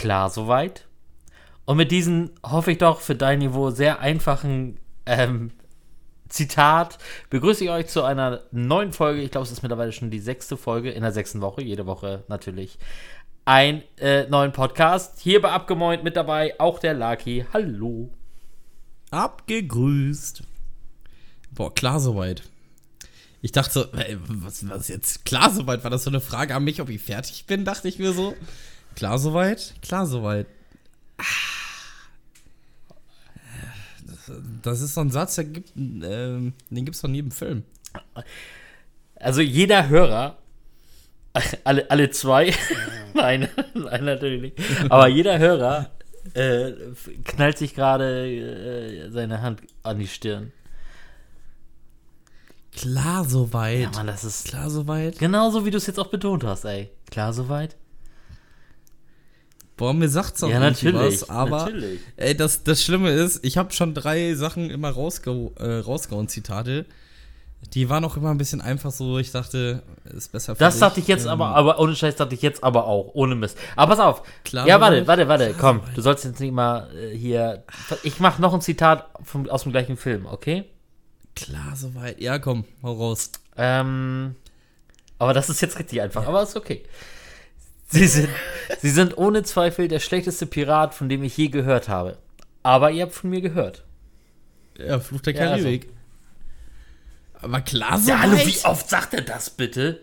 Klar soweit. Und mit diesem, hoffe ich doch, für dein Niveau sehr einfachen ähm, Zitat begrüße ich euch zu einer neuen Folge. Ich glaube, es ist mittlerweile schon die sechste Folge in der sechsten Woche. Jede Woche natürlich ein äh, neuen Podcast. Hier bei Abgemoint mit dabei auch der Lucky. Hallo. Abgegrüßt. Boah, klar soweit. Ich dachte ey, was, was jetzt? Klar soweit? War das so eine Frage an mich, ob ich fertig bin? Dachte ich mir so. Klar soweit? Klar soweit. Ah. Das ist so ein Satz, der gibt, ähm, den gibt es von jedem Film. Also jeder Hörer, alle, alle zwei, nein, nein, natürlich nicht, aber jeder Hörer äh, knallt sich gerade äh, seine Hand an die Stirn. Klar soweit. Ja, Mann, das ist Klar soweit. genauso, wie du es jetzt auch betont hast, ey. Klar soweit? Boah, mir sagt's auch Ja, natürlich, was, aber natürlich. ey, das, das Schlimme ist, ich habe schon drei Sachen immer rausge äh, rausgehauen, Zitate. Die waren auch immer ein bisschen einfach so, ich dachte, ist besser für Das dich. dachte ich jetzt Ähm, aber, aber ohne Scheiß dachte ich jetzt aber auch, ohne Mist. Aber pass auf. Klar ja, warte, warte, warte, komm. Du sollst jetzt nicht mal äh, hier. Ich mach noch ein Zitat vom, aus dem gleichen Film, okay? Klar soweit. Ja, komm, hau raus. Ähm, aber das ist jetzt richtig einfach, aber ist okay. Sie sind, Sie sind ohne Zweifel der schlechteste Pirat, von dem ich je gehört habe. Aber ihr habt von mir gehört. Ja, Fluch der Ja, also. Karibik. Aber klar soweit. Ja, hallo, wie oft sagt er das bitte?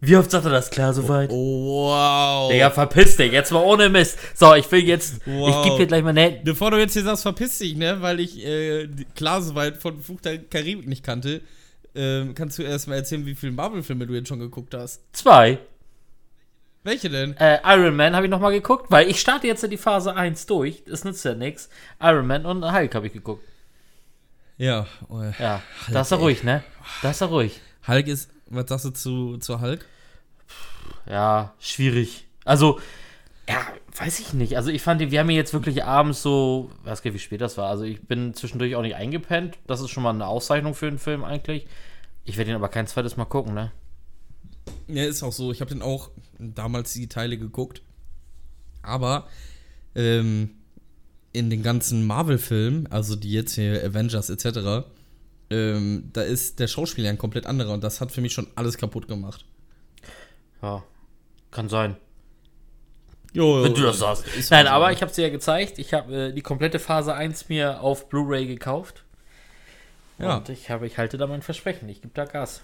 Wie oft sagt er das klar soweit? Oh, wow. Digga, verpiss dich, jetzt mal ohne Mist. So, ich will jetzt, Wow. ich gebe dir gleich mal ne. Bevor du jetzt hier sagst, verpiss dich, ne, weil ich äh, klar soweit von Fluch der Karibik nicht kannte, ähm, kannst du erst mal erzählen, wie viele Marvel-Filme du jetzt schon geguckt hast. Zwei. Welche denn? Äh, Iron Man habe ich nochmal geguckt, weil ich starte jetzt in die Phase 1 durch. Das nützt ja nichts. Iron Man und Hulk habe ich geguckt. Ja, oh, Ja, da ist er ruhig, ne? Da ist er ruhig. Hulk ist, was sagst du zu, zu Hulk? Ja, schwierig. Also, ja, weiß ich nicht. Also ich fand, den- wir haben jetzt wirklich abends so, weiß gar nicht, wie spät das war. Also ich bin zwischendurch auch nicht eingepennt. Das ist schon mal eine Auszeichnung für einen Film eigentlich. Ich werde ihn aber kein zweites Mal gucken, ne? Ja, ist auch so. Ich habe den auch damals die Teile geguckt. Aber ähm, in den ganzen Marvel-Filmen, also die jetzt hier Avengers etc., ähm, da ist der Schauspieler ein komplett anderer und das hat für mich schon alles kaputt gemacht. Ja, kann sein. Jo, Wenn du das sagst. ist Nein, aber ich habe dir ja gezeigt. Ich habe äh, die komplette Phase 1 mir auf Blu-ray gekauft. Ja. Und ich, habe, ich halte da mein Versprechen. Ich gebe da Gas.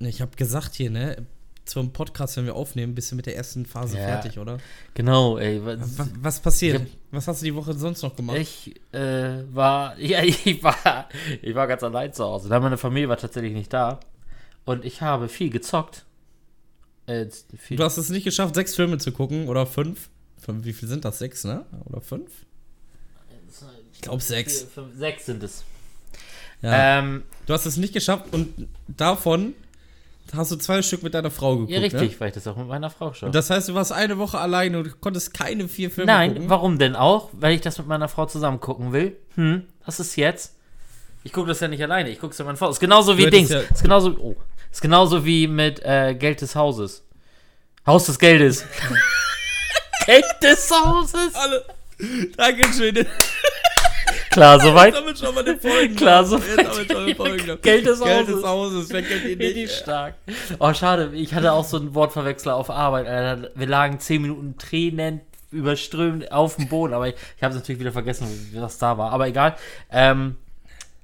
Ich habe gesagt hier, ne, zum Podcast, wenn wir aufnehmen, bist du mit der ersten Phase Ja. fertig, oder? Genau, ey. Was, Was, passiert? Ich was hast du die Woche sonst noch gemacht? Ich äh, war, ja, ich war, ich war ganz allein zu Hause. Da meine Familie war tatsächlich nicht da. Und ich habe viel gezockt. Äh, viel, Du hast es nicht geschafft, sechs Filme zu gucken oder fünf? Fünf, Wie viel sind das? Sechs, ne? Oder fünf? Ich glaube sechs. vier, fünf, sechs sind es. Ja. Ähm, Du hast es nicht geschafft und davon hast du zwei Stück mit deiner Frau geguckt. ja, richtig, Ne? weil ich das auch mit meiner Frau schaue. Und das heißt, du warst eine Woche alleine und konntest keine vier Filme Nein, gucken. warum denn auch? Weil ich das mit meiner Frau zusammen gucken will. Hm, was ist jetzt? Ich gucke das ja nicht alleine, ich gucke es mit meiner Frau. Ist genauso wie Dings. ja- Ist genauso, oh, ist genauso wie mit äh, Geld des Hauses. Haus des Geldes. Geld des Hauses. Alle. Dankeschön. Klar, soweit. Damit schon mal den Folgen. Klar, so Jetzt haben wir schon den Folgen. Geld des Geld Hauses. des Hauses. Wer kennt ihn Richtig nicht? stark. Oh, schade. Ich hatte auch so einen Wortverwechsler auf Arbeit. Wir lagen zehn Minuten Tränen überströmt auf dem Boden. Aber ich, ich habe es natürlich wieder vergessen, was da war. Aber egal. Ähm,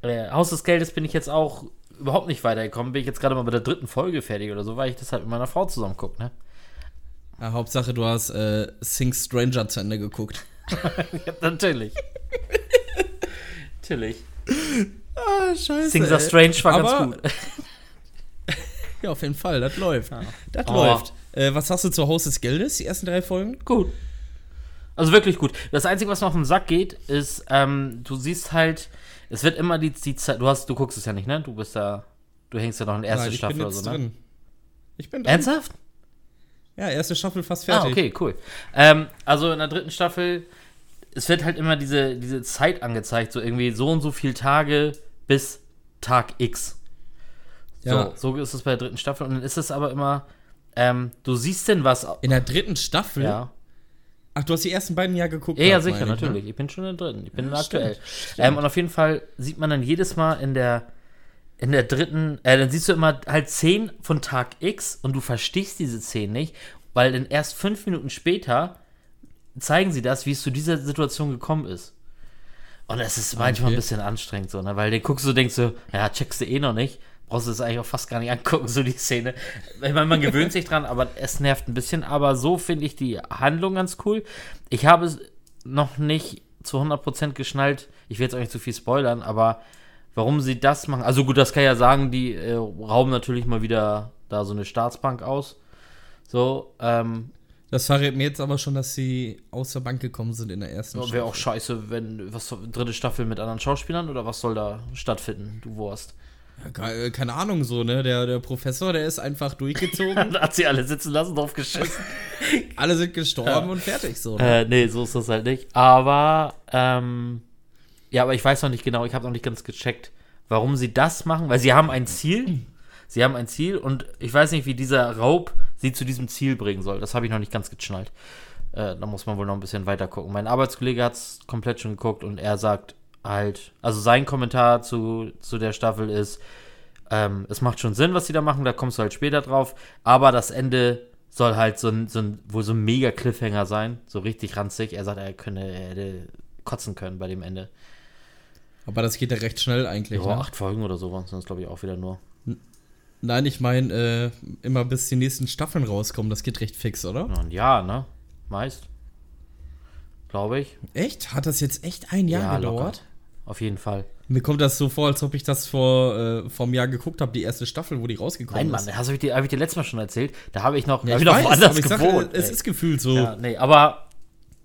äh, Haus des Geldes bin ich jetzt auch überhaupt nicht weitergekommen. Bin ich jetzt gerade mal bei der dritten Folge fertig oder so, weil ich das halt mit meiner Frau zusammen gucke, ne? Ja, Hauptsache, du hast äh, Sing Stranger zu Ende geguckt. Ja, natürlich. natürlich. Ah, scheiße. Sings are Strange war Aber- ganz gut. Ja, auf jeden Fall. Das läuft. Das Oh. läuft. Äh, was hast du zu Haus des Geldes, die ersten drei Folgen? Gut. Also wirklich gut. Das Einzige, was noch auf den Sack geht, ist, ähm, du siehst halt, es wird immer die, die Zeit, du hast, du guckst es ja nicht, ne? Du bist da, du hängst ja noch in der ersten Staffel bin oder jetzt so, ne? drin. Ich bin drin. Ernsthaft? Ja, erste Staffel fast Ah, fertig. okay, cool. Ähm, also in der dritten Staffel, es wird halt immer diese, diese Zeit angezeigt, so irgendwie so und so viele Tage bis Tag X. Ja. So, so ist es bei der dritten Staffel. Und dann ist es aber immer, ähm, du siehst denn was. In der dritten Staffel? Ja. Ach, du hast die ersten beiden ja geguckt. Ja, ja, sicher, ich, ne? natürlich. Ich bin schon da drin. Ich bin Ja, aktuell. stimmt, stimmt. Ähm, und auf jeden Fall sieht man dann jedes Mal in der, in der dritten, äh, dann siehst du immer halt Szenen von Tag X und du verstehst diese Szenen nicht, weil dann erst fünf Minuten später zeigen sie das, wie es zu dieser Situation gekommen ist. Und es ist manchmal ein Okay. bisschen anstrengend so, ne? weil den guckst du, denkst du, ja, checkst du eh noch nicht. Brauchst du das eigentlich auch fast gar nicht angucken, so die Szene. Ich meine, man gewöhnt sich dran, aber es nervt ein bisschen. Aber so finde ich die Handlung ganz cool. Ich habe es noch nicht zu 100% geschnallt. Ich will jetzt auch nicht zu viel spoilern, aber warum sie das machen. Also gut, das kann ich ja sagen, die äh, rauben natürlich mal wieder da so eine Staatsbank aus. So, ähm, Das verrät mir jetzt aber schon, dass sie aus der Bank gekommen sind in der ersten wäre auch scheiße, wenn, was dritte Staffel mit anderen Schauspielern oder was soll da stattfinden, du Wurst? Ja, ke- keine Ahnung, so, ne? Der, der Professor, der ist einfach durchgezogen. Dann hat sie alle sitzen lassen, drauf geschissen. Alle sind gestorben und fertig, so. Ne? Äh, nee, so ist das halt nicht. Aber, ähm, ja, aber ich weiß noch nicht genau, ich habe noch nicht ganz gecheckt, warum sie das machen, weil sie haben ein Ziel. Sie haben ein Ziel und ich weiß nicht, wie dieser Raub sie zu diesem Ziel bringen soll. Das habe ich noch nicht ganz geschnallt. Äh, da muss man wohl noch ein bisschen weiter gucken. Mein Arbeitskollege hat es komplett schon geguckt und er sagt halt, also sein Kommentar zu, zu der Staffel ist, ähm, es macht schon Sinn, was sie da machen, da kommst du halt später drauf, aber das Ende soll halt so ein, so ein wohl so ein mega Cliffhanger sein, so richtig ranzig. Er sagt, er könne, er hätte kotzen können bei dem Ende. Aber das geht ja recht schnell eigentlich, Ja, ne? acht Folgen oder so waren es glaube ich, auch wieder nur. Nein, ich meine, äh, immer bis die nächsten Staffeln rauskommen, das geht recht fix, oder? Ja, ein Jahr, ne? Meist. Glaube ich. Echt? Hat das jetzt echt ein Jahr Ja, gedauert? locker. Auf jeden Fall. Mir kommt das so vor, als ob ich das vor äh, vom Jahr geguckt habe, die erste Staffel, wo die rausgekommen Nein, Mann, ist. das habe ich, dir- hab ich dir letztes Mal schon erzählt. Da habe ich noch, Ja, hab ich ich noch weiß, woanders ich sag, gewohnt. es ey. ist gefühlt so. Ja, nee, aber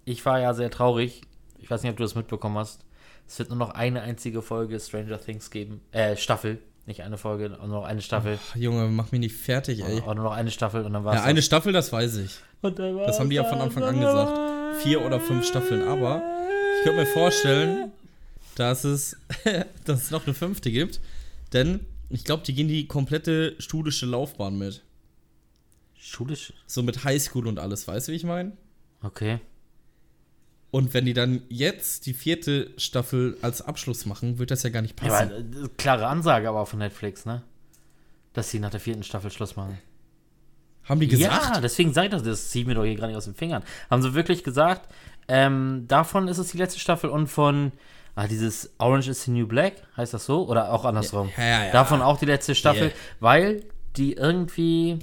ich war ja sehr traurig. Ich weiß nicht, ob du das mitbekommen hast. Es wird nur noch eine einzige Folge Stranger Things geben. Äh, Staffel. Nicht eine Folge, nur noch eine Staffel. Ach, Junge, mach mich nicht fertig, ey. Nur noch eine Staffel und dann war Ja, eine Staffel, das weiß ich. Das haben die ja von Anfang an gesagt. Vier oder fünf Staffeln, aber ich könnte mir vorstellen, dass es, dass es noch eine fünfte gibt. Denn ich glaube, die gehen die komplette schulische Laufbahn mit. Schulisch. So mit Highschool und alles, weißt du, wie ich meine? Okay. Und wenn die dann jetzt die vierte Staffel als Abschluss machen, wird das ja gar nicht Ja, passen. aber, äh, klare Ansage aber von Netflix, ne? Dass sie nach der vierten Staffel Schluss machen. Haben die gesagt? Ja, deswegen sage ich das, das zieht mir doch hier gar nicht aus den Fingern. Haben sie wirklich gesagt, ähm, davon ist es die letzte Staffel und von, ah, dieses Orange is the New Black, heißt das so? Oder auch andersrum? Ja, ja, ja. Davon auch die letzte Staffel, weil die irgendwie,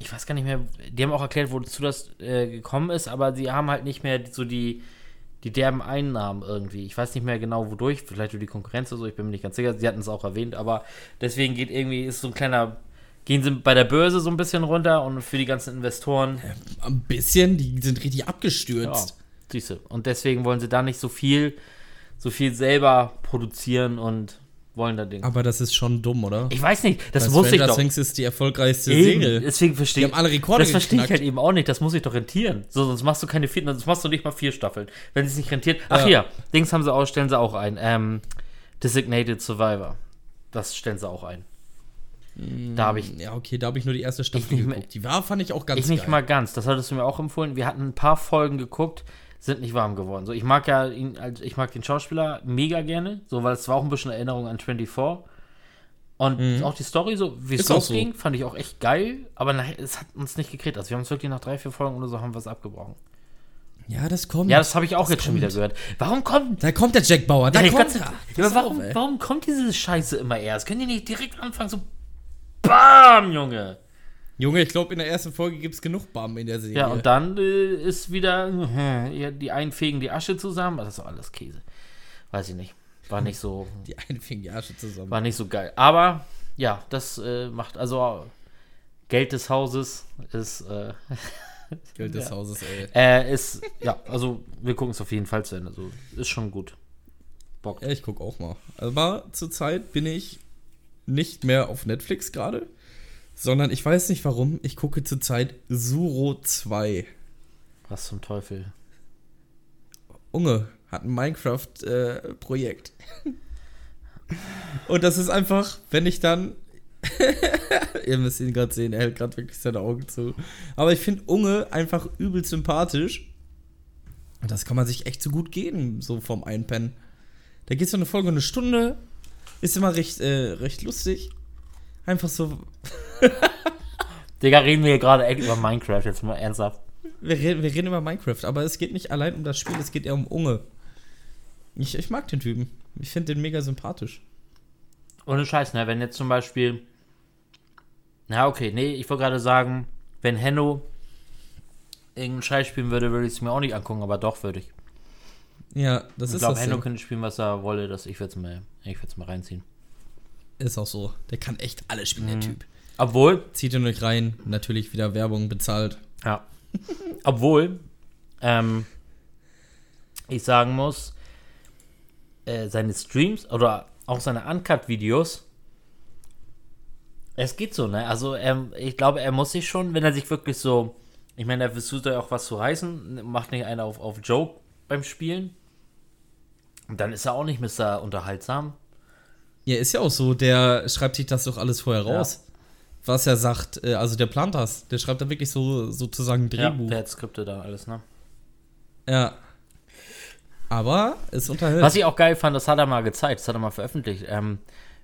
ich weiß gar nicht mehr, die haben auch erklärt, wozu das äh, gekommen ist, aber sie haben halt nicht mehr so die, die derben Einnahmen irgendwie. Ich weiß nicht mehr genau wodurch, vielleicht durch die Konkurrenz oder so, ich bin mir nicht ganz sicher, sie hatten es auch erwähnt, aber deswegen geht irgendwie, ist so ein kleiner, gehen sie bei der Börse so ein bisschen runter und für die ganzen Investoren, Ein bisschen, die sind richtig ja, abgestürzt. siehst du. Und deswegen wollen sie da nicht so viel, so viel selber produzieren und wollen da Dinge. Aber das ist schon dumm, oder? Ich weiß nicht, das Weil muss ich Stranger doch. Things ist die erfolgreichste Eben, Serie. deswegen verstehe Die haben alle Rekorde Das verstehe ich halt eben auch nicht. Das muss ich doch rentieren. So, sonst machst du keine vierten, sonst machst du nicht mal vier Staffeln. Wenn es nicht rentiert. Ach Ja. hier, Dings haben sie auch, stellen sie auch ein. Ähm, Designated Survivor. Das stellen sie auch ein. Da habe ich, Ja, okay, da habe ich nur die erste Ich Staffel nicht mehr- geguckt. Die war, fand ich auch ganz ich nicht geil. mal ganz. Das hattest du mir auch empfohlen. Wir hatten ein paar Folgen geguckt, sind nicht warm geworden. So, ich mag ja ihn, also ich mag den Schauspieler mega gerne, so, weil es war auch ein bisschen Erinnerung an 24. Und auch die Story, so wie es Mhm. Auch so. losging, fand ich auch echt geil, aber nachher, es hat uns nicht gekriegt. Also wir haben es wirklich nach drei, vier Folgen oder so haben wir es abgebrochen. Ja, das kommt. Ja, das habe ich auch Das jetzt schon wieder kommt. gehört. Warum kommt. Da kommt der Jack Bauer, da Ja, kommt kann's- er. Warum, auf, warum kommt diese Scheiße immer erst? Können die nicht direkt anfangen, so. BAM, Junge! Junge, ich glaube, in der ersten Folge gibt es genug Bam in der Serie. Ja, und dann äh, ist wieder. Äh, die einen fegen die Asche zusammen. Das ist doch alles Käse. Weiß ich nicht. War nicht so. Die einen fingen die Asche zusammen. War nicht so geil. Aber ja, das äh, macht. Also Geld des Hauses ist. Äh, Geld des Ja. Hauses, ey. äh, ist. Ja, also wir gucken es auf jeden Fall zu Ende. Also, ist schon gut. Bock. Ja, ich guck auch mal. Aber zurzeit bin ich nicht mehr auf Netflix gerade, sondern ich weiß nicht warum. Ich gucke zurzeit Suro 2. Was zum Teufel. Unge hat ein Minecraft-Projekt. Und das ist einfach, wenn ich dann. Ihr müsst ihn gerade sehen, er hält gerade wirklich seine Augen zu. Aber ich finde Unge einfach übel sympathisch. Und das kann man sich echt so gut geben, so vom Einpennen. Da geht so eine Folge eine Stunde, ist immer recht, äh, recht lustig. Einfach so. Digga, reden wir hier gerade echt über Minecraft, jetzt mal ernsthaft. Wir reden, wir reden über Minecraft, aber es geht nicht allein um das Spiel, es geht eher um Unge. Ich, ich mag den Typen. Ich finde den mega sympathisch. Ohne Scheiß, ne? Wenn jetzt zum Beispiel. Na, okay, nee, ich wollte gerade sagen, wenn Henno irgendeinen Scheiß spielen würde, würde ich es mir auch nicht angucken, aber doch würde ich. Ja, das ich ist glaube, das. Henno Ding. könnte spielen, was er wolle, das ich würde es mal, ich mal reinziehen. Ist auch so. Der kann echt alles spielen, der Typ. Obwohl, Zieht ihn euch rein, natürlich wieder Werbung bezahlt. ja. Obwohl, ähm, ich sagen muss, äh, seine Streams oder auch seine Uncut-Videos, es geht so, ne? Also, ähm, ich glaube, er muss sich schon, wenn er sich wirklich so, ich meine, er versucht ja auch was zu reißen, macht nicht einer auf, auf Joke beim Spielen. Dann ist er auch nicht Mr. Unterhaltsam. Ja, ist ja auch so. Der schreibt sich das doch alles vorher raus. Was er sagt, äh, also der plant das. Der schreibt da wirklich so sozusagen ein Ja, Drehbuch. der hat Skripte da alles, ne? Ja. Aber es unterhält. Was ich auch geil fand, das hat er mal gezeigt, das hat er mal veröffentlicht. Ähm,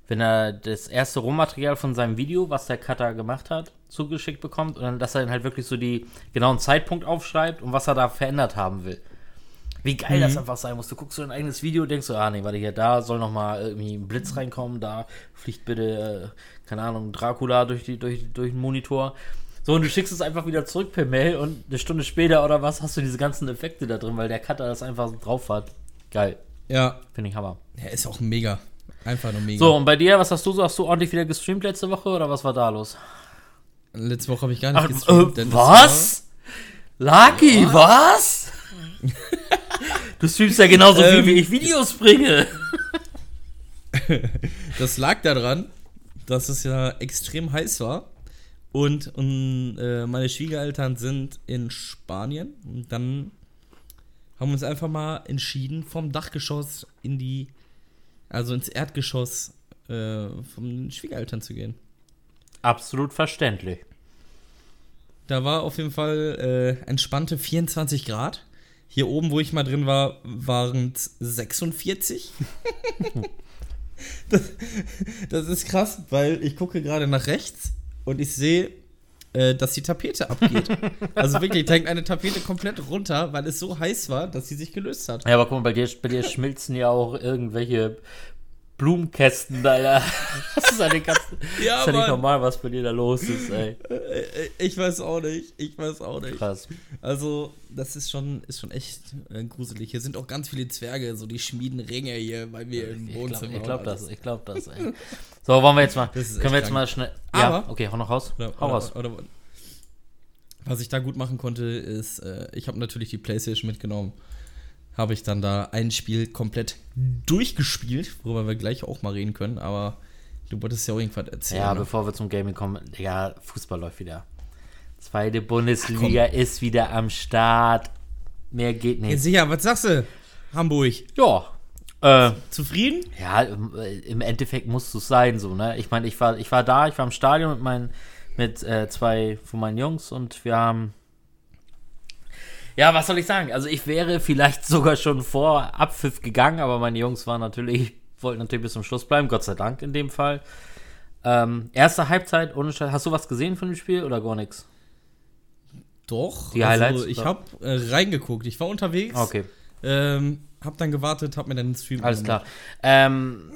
wenn er das erste Rohmaterial von seinem Video, was der Cutter gemacht hat, zugeschickt bekommt und dann, dass er dann halt wirklich so die genauen Zeitpunkt aufschreibt und was er da verändert haben will. Wie geil das einfach sein muss. Du guckst so ein eigenes Video, denkst so, ah nee, warte hier, da soll noch mal irgendwie ein Blitz reinkommen, da fliegt bitte, äh, keine Ahnung, Dracula durch, die, durch, durch den Monitor. So, und du schickst es einfach wieder zurück per Mail und eine Stunde später oder was hast du diese ganzen Effekte da drin, weil der Cutter das einfach drauf hat. Geil. ja, Finde ich Hammer. er ist auch mega. Einfach nur mega. So, und bei dir, was hast du so? Hast du ordentlich wieder gestreamt letzte Woche oder was war da los? Letzte Woche habe ich gar nicht Ach, gestreamt, äh, was? Lucky, was? Du streamst ja genauso viel, Ähm, wie ich Videos bringe. Das, lag daran, dass es ja extrem heiß war. Und, und äh, meine Schwiegereltern sind in Spanien. Und dann haben wir uns einfach mal entschieden, vom Dachgeschoss in die, also ins Erdgeschoss äh, von den Schwiegereltern zu gehen. Absolut verständlich. Da war auf jeden Fall äh, entspannte 24 Grad. Hier oben, wo ich mal drin war, waren es 46. das, das ist krass, weil ich gucke gerade nach rechts und ich sehe, äh, dass die Tapete abgeht. also wirklich, da hängt eine Tapete komplett runter, weil es so heiß war, dass sie sich gelöst hat. Ja, aber guck mal, bei dir, bei dir schmilzen ja auch irgendwelche Blumenkästen. Ja. Das ist ja nicht, ganz, Ja, ist ja nicht normal, was bei dir da los ist, ey. Äh, äh, Ich weiß auch nicht. Ich weiß auch nicht. Krass. Also, das ist schon, ist schon echt äh, gruselig. Hier sind auch ganz viele Zwerge, so die schmieden Ringe hier, wir im Ich glaube Wohnzimmer ich glaub und das, ich glaube das, ey. So, wollen wir jetzt mal, können wir jetzt mal schnell, ja, Aber- okay, hau noch raus, Oder, hau oder, raus. Oder, was ich da gut machen konnte, ist, äh, ich habe natürlich die Playstation mitgenommen. Habe ich dann da ein Spiel komplett durchgespielt, worüber wir gleich auch mal reden können, aber du wolltest ja auch irgendwas erzählen. Ja, ne? bevor wir zum Gaming kommen, ja, Fußball läuft wieder. Zweite Bundesliga ist wieder am Start. Mehr geht nicht. sicher, was sagst du? Hamburg. Ja. Äh, Zufrieden? ja, im, äh, Endeffekt muss es sein, so, ne? Ich meine, ich war, ich war da, ich war im Stadion mit meinen, mit äh, zwei von meinen Jungs und wir haben. Ja, was soll ich sagen? Also ich wäre vielleicht sogar schon vor Abpfiff gegangen, aber meine Jungs waren natürlich, wollten natürlich bis zum Schluss bleiben, Gott sei Dank in dem Fall. Ähm, erste Halbzeit, ohne Scheiß. Hast du was gesehen von dem Spiel oder gar nichts? Doch. Die Highlights, Also, ich habe äh, reingeguckt. Ich war unterwegs. Okay. Ähm, hab dann gewartet, hab mir dann den Stream Alles klar. Ähm,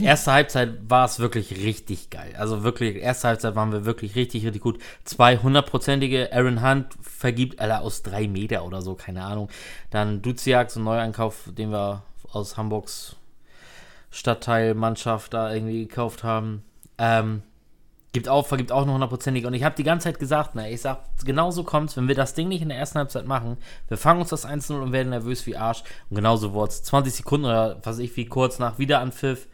erste Halbzeit war es wirklich richtig geil. Also wirklich, erste Halbzeit waren wir wirklich richtig, richtig gut. Zwei hundertprozentige Aaron Hunt vergibt, Alter, aus drei Meter oder so, keine Ahnung. Dann Duziak, so ein Neueinkauf, den wir aus Hamburgs Stadtteilmannschaft da irgendwie gekauft haben. Ähm, gibt auch, vergibt auch noch hundertprozentig. Und ich habe die ganze Zeit gesagt, na, ich sag, genau so kommt's, wenn wir das Ding nicht in der ersten Halbzeit machen, wir fangen uns das 1-0 und werden nervös wie Arsch. Und genauso wurde es 20 Sekunden oder was weiß ich, wie kurz nach Wiederanpfiff,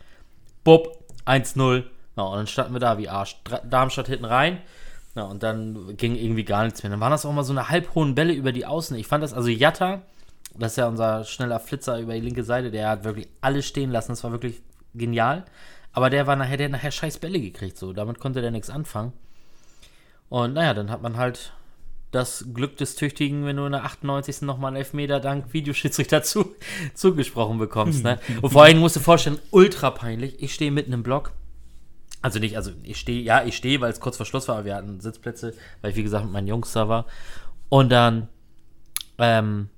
Bub, 1-0. Ja, und dann standen wir da wie Arsch. Darmstadt hinten rein. Ja, und dann ging irgendwie gar nichts mehr. Dann waren das auch mal so eine halbhohen Bälle über die Außen. Ich fand das, also Jatta, das ist ja unser schneller Flitzer über die linke Seite, der hat wirklich alles stehen lassen. Das war wirklich genial. Aber der war nachher, der hat nachher scheiß Bälle gekriegt. So, damit konnte der nichts anfangen. Und naja, dann hat man halt das Glück des Tüchtigen, wenn du in der 98. nochmal einen Elfmeter dank Videoschiedsrichter zu, zugesprochen bekommst. Ne? Und vor allem musst du vorstellen, ultra peinlich. Ich stehe mitten im Block. Also nicht, also ich stehe, ja, ich stehe, weil es kurz vor Schluss war, aber wir hatten Sitzplätze, weil ich wie gesagt mit meinen Jungs da war. Und dann ähm,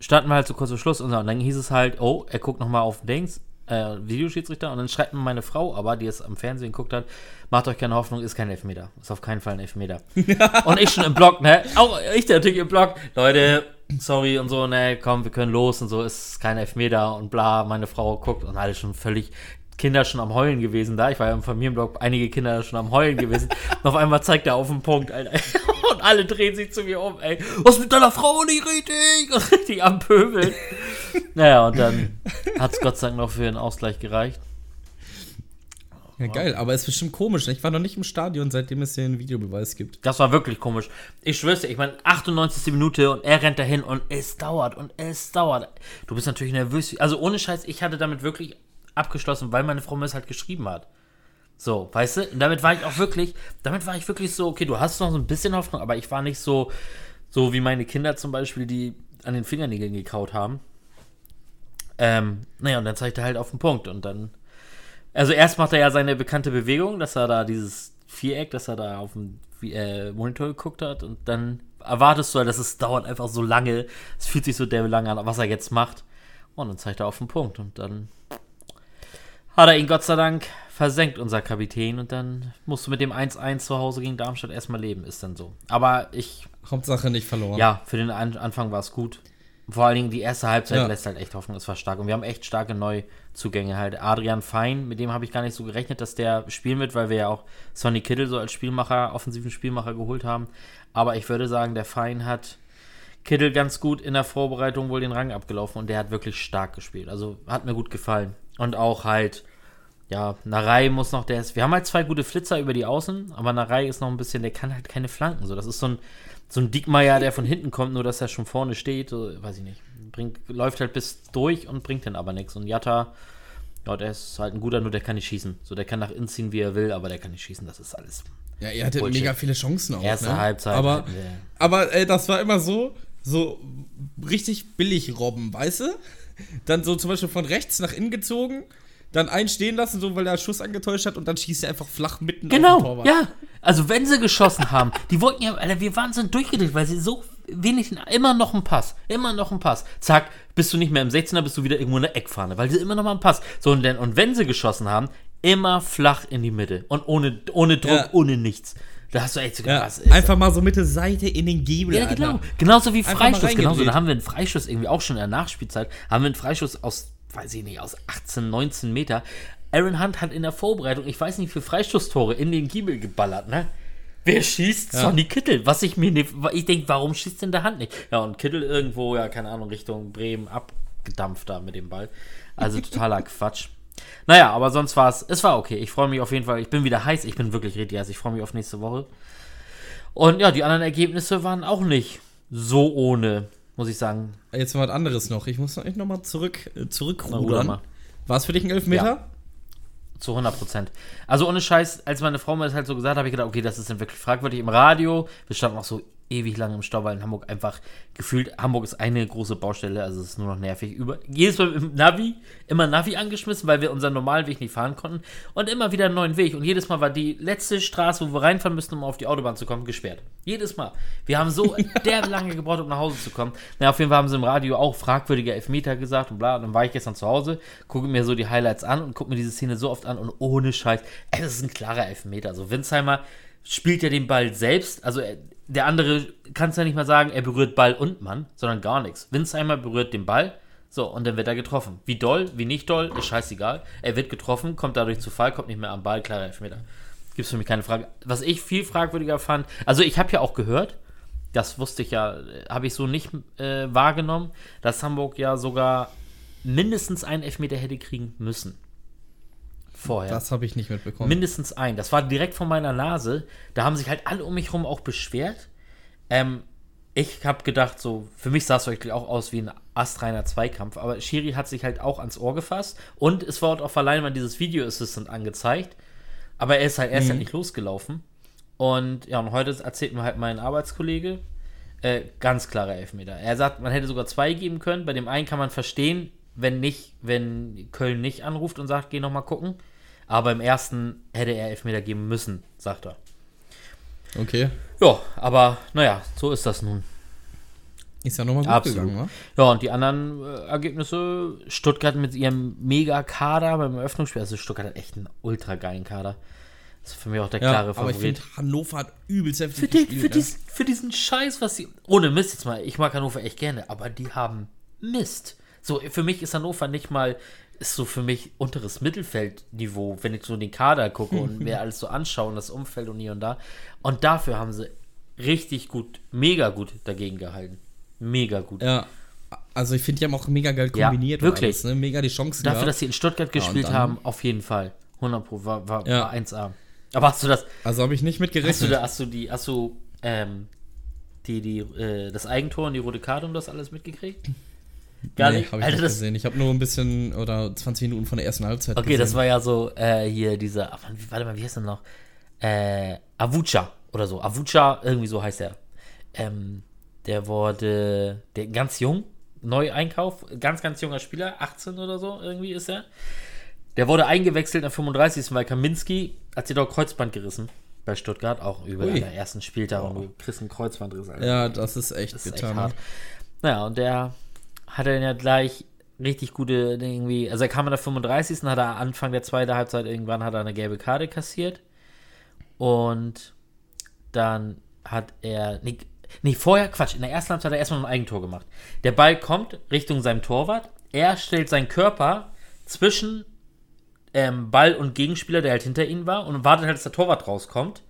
standen wir halt so kurz vor Schluss und dann hieß es halt, oh, er guckt nochmal auf Dings, äh, Videoschiedsrichter und dann schreibt mir meine Frau, aber die es am Fernsehen geguckt hat, macht euch keine Hoffnung, ist kein Elfmeter. Ist auf keinen Fall ein Elfmeter. und ich schon im Blog, ne? Auch ich natürlich im Blog, Leute, sorry und so, ne, komm, wir können los und so, ist kein Elfmeter und bla, meine Frau guckt und alle schon völlig Kinder schon am Heulen gewesen da. Ich war ja im Familienblog, einige Kinder schon am Heulen gewesen. und auf einmal zeigt er auf den Punkt, Alter. Und alle drehen sich zu mir um, ey. Was mit deiner Frau nicht richtig? Und richtig am Pöbeln. Naja, und dann hat es Gott sei Dank noch für den Ausgleich gereicht. Ja, geil, aber es ist bestimmt komisch. ne? Ich war noch nicht im Stadion, seitdem es hier einen Videobeweis gibt. Das war wirklich komisch. Ich schwör's dir, ich meine, 98. Minute und er rennt dahin und es dauert und es dauert. Du bist natürlich nervös. Also ohne Scheiß, ich hatte damit wirklich abgeschlossen, weil meine Frau mir es halt geschrieben hat. So, weißt du? Und damit war ich auch wirklich, damit war ich wirklich so, okay, du hast noch so ein bisschen Hoffnung, aber ich war nicht so, so wie meine Kinder zum Beispiel, die an den Fingernägeln gekaut haben. Ähm, naja, und dann zeigt er halt auf den Punkt und dann. Also erst macht er ja seine bekannte Bewegung, dass er da dieses Viereck, dass er da auf dem äh, Monitor geguckt hat und dann erwartest du halt, dass es dauert einfach so lange. Es fühlt sich so der lange an, was er jetzt macht. Und dann zeigt er auf den Punkt und dann hat er ihn Gott sei Dank versenkt, unser Kapitän. Und dann musst du mit dem 1-1 zu Hause gegen Darmstadt erstmal leben, ist dann so. Aber ich, Hauptsache nicht verloren. ja, für den An Anfang war es gut. Vor allen Dingen die erste Halbzeit Ja. lässt halt echt Hoffnung, es war stark. Und wir haben echt starke Neuzugänge halt. Adrian Fein, mit dem habe ich gar nicht so gerechnet, dass der spielen wird, weil wir ja auch Sonny Kittel so als Spielmacher, offensiven Spielmacher geholt haben. Aber ich würde sagen, der Fein hat Kittel ganz gut in der Vorbereitung wohl den Rang abgelaufen und der hat wirklich stark gespielt. Also hat mir gut gefallen. Und auch halt, ja, Narei muss noch, der ist, wir haben halt zwei gute Flitzer über die Außen, aber Narei ist noch ein bisschen, der kann halt keine Flanken. So, das ist so ein, so ein Diekmeier, der von hinten kommt, nur dass er schon vorne steht, so, weiß ich nicht. Bringt, läuft halt bis durch und bringt dann aber nichts. Und Jatta, ja, der ist halt ein guter, nur der kann nicht schießen. So, der kann nach innen ziehen, wie er will, aber der kann nicht schießen, das ist alles. Ja, ihr hattet Bullshit. mega viele Chancen auch. Erste ne? Halbzeit Aber, aber ey, das war immer so, so richtig billig Robben, weißt du? Dann so zum Beispiel von rechts nach innen gezogen, dann einen stehen lassen, so weil er Schuss angetäuscht hat und dann schießt er einfach flach mitten auf den Genau, Torwart. ja. Also wenn sie geschossen haben, die wollten ja, Alter, wir waren so durchgedreht, weil sie so wenig, immer noch ein Pass, immer noch ein Pass. Zack, bist du nicht mehr im 16er, bist du wieder irgendwo in der Eckfahne, weil sie immer noch mal einen Pass. So, und, dann, und wenn sie geschossen haben, immer flach in die Mitte und ohne, ohne Druck, Ja. ohne nichts. Da hast du echt so Ja, einfach mal so Mitte Seite in den Giebel. ja, Alter. genau. Genauso wie Freistoß. Genauso. Da haben wir einen Freistoß irgendwie auch schon in der Nachspielzeit. Haben wir einen Freistoß aus, weiß ich nicht, aus 18, 19 Meter. Aaron Hunt hat in der Vorbereitung, ich weiß nicht, viele Freistoßtore in den Giebel geballert, ne? Wer schießt? Ja. Sonny Kittel. Was ich mir nicht, ich denke, warum schießt denn der Hand nicht? Ja, und Kittel irgendwo, ja, keine Ahnung, Richtung Bremen abgedampft da mit dem Ball. Also totaler Quatsch. Naja, aber sonst war es, es war okay. Ich freue mich auf jeden Fall. Ich bin wieder heiß. Ich bin wirklich richtig heiß. Ich freue mich auf nächste Woche. Und ja, die anderen Ergebnisse waren auch nicht so ohne, muss ich sagen. Jetzt mal was anderes noch. Ich muss noch, noch mal zurück, äh, zurückrudern. War es für dich ein Elfmeter? Ja. Zu 100 Prozent. Also ohne Scheiß, als meine Frau mir das halt so gesagt hat, habe ich gedacht, okay, das ist dann wirklich fragwürdig. Im Radio, wir standen auch so ewig lange im Stau, weil in Hamburg einfach gefühlt, Hamburg ist eine große Baustelle, also es ist nur noch nervig. Über, jedes Mal im Navi, immer Navi angeschmissen, weil wir unseren normalen Weg nicht fahren konnten und immer wieder einen neuen Weg. Und jedes Mal war die letzte Straße, wo wir reinfahren müssten, um auf die Autobahn zu kommen, gesperrt. Jedes Mal. Wir haben so derbe lange gebraucht, um nach Hause zu kommen. Na, auf jeden Fall haben sie im Radio auch fragwürdiger Elfmeter gesagt und bla. Und dann war ich gestern zu Hause, gucke mir so die Highlights an und gucke mir diese Szene so oft an und ohne Scheiß, das ist ein klarer Elfmeter. Also Winsheimer spielt ja den Ball selbst, also er, der andere kann es ja nicht mal sagen, er berührt Ball und Mann, sondern gar nichts. Winsheimer berührt den Ball, so, und dann wird er getroffen. Wie doll, wie nicht doll, ist scheißegal. Er wird getroffen, kommt dadurch zu Fall, kommt nicht mehr am Ball, klarer Elfmeter. Gibt es für mich keine Frage. Was ich viel fragwürdiger fand, also ich habe ja auch gehört, das wusste ich ja, äh, habe ich so nicht äh, wahrgenommen, dass Hamburg ja sogar mindestens einen Elfmeter hätte kriegen müssen. Vorher. Das habe ich nicht mitbekommen. Mindestens ein. Das war direkt vor meiner Nase. Da haben sich halt alle um mich herum auch beschwert. Ähm, ich habe gedacht, so, für mich sah es wirklich auch aus wie ein astreiner Zweikampf. Aber Shiri hat sich halt auch ans Ohr gefasst. Und es war auf der Leinwand dieses Video Assistant angezeigt. Aber er ist halt, er ist halt nicht losgelaufen. Und ja, und heute erzählt mir halt mein Arbeitskollege, Äh, ganz klarer Elfmeter. Er sagt, man hätte sogar zwei geben können. Bei dem einen kann man verstehen, wenn nicht, wenn Köln nicht anruft und sagt, geh noch mal gucken. Aber im ersten hätte er Elfmeter geben müssen, sagt er. Okay. Ja, aber naja, so ist das nun. Ist ja nochmal gut Absolut. gegangen, wa? Ja, und die anderen äh, Ergebnisse, Stuttgart mit ihrem Mega-Kader beim Eröffnungsspiel, also Stuttgart hat echt einen ultra geilen Kader. Das ist für mich auch der Ja, klare aber ich Favorit. finde, Hannover hat übelst heftig Für, den, gespielt, für, ne? diesen, für diesen Scheiß, was sie. Ohne Mist jetzt mal, ich mag Hannover echt gerne, aber die haben Mist. So, für mich ist Hannover nicht mal, ist so für mich unteres Mittelfeldniveau, wenn ich so den Kader gucke und mir alles so anschaue und das Umfeld und hier und da. Und dafür haben sie richtig gut, mega gut dagegen gehalten. Mega gut. Ja. Also ich finde, die haben auch mega geil Ja, kombiniert. und wirklich. Alles, ne? Mega die Chancen Dafür, gehabt. dass sie in Stuttgart gespielt dann- haben, auf jeden Fall. 100 Pro, war, war, Ja. war 1A. Aber hast du das, Also habe ich nicht mit hast du, da, hast du die, hast du, ähm, die, die, äh, das Eigentor und die rote Karte und das alles mitgekriegt? Gar nee, nicht? habe ich Alter, nicht das, gesehen. Ich habe nur ein bisschen oder 20 Minuten von der ersten Halbzeit okay, das war ja so, äh, hier dieser, warte mal, wie heißt der noch? Äh, Avucha oder so. Avucha, irgendwie so heißt er. Ähm, der wurde, der ganz jung, Neueinkauf, ganz, ganz junger Spieler, 18 oder so, irgendwie ist er. Der wurde eingewechselt am 35. weil Kaminski hat sich doch Kreuzband gerissen bei Stuttgart, auch über Ui. der ersten Spieltag und du kriegst einen Kreuzbandriss. Alter. Ja, das ist echt Das ist bitter. echt ne? hart. Naja, und der hat dann ja gleich richtig gute irgendwie, also er kam in der 35. hat er Anfang der zweiten Halbzeit irgendwann hat er eine gelbe Karte kassiert und dann hat er, nee, nee, vorher, Quatsch, in der ersten Halbzeit hat er erstmal ein Eigentor gemacht. Der Ball kommt Richtung seinem Torwart, er stellt seinen Körper zwischen ähm, Ball und Gegenspieler, der halt hinter ihm war und wartet halt, dass der Torwart rauskommt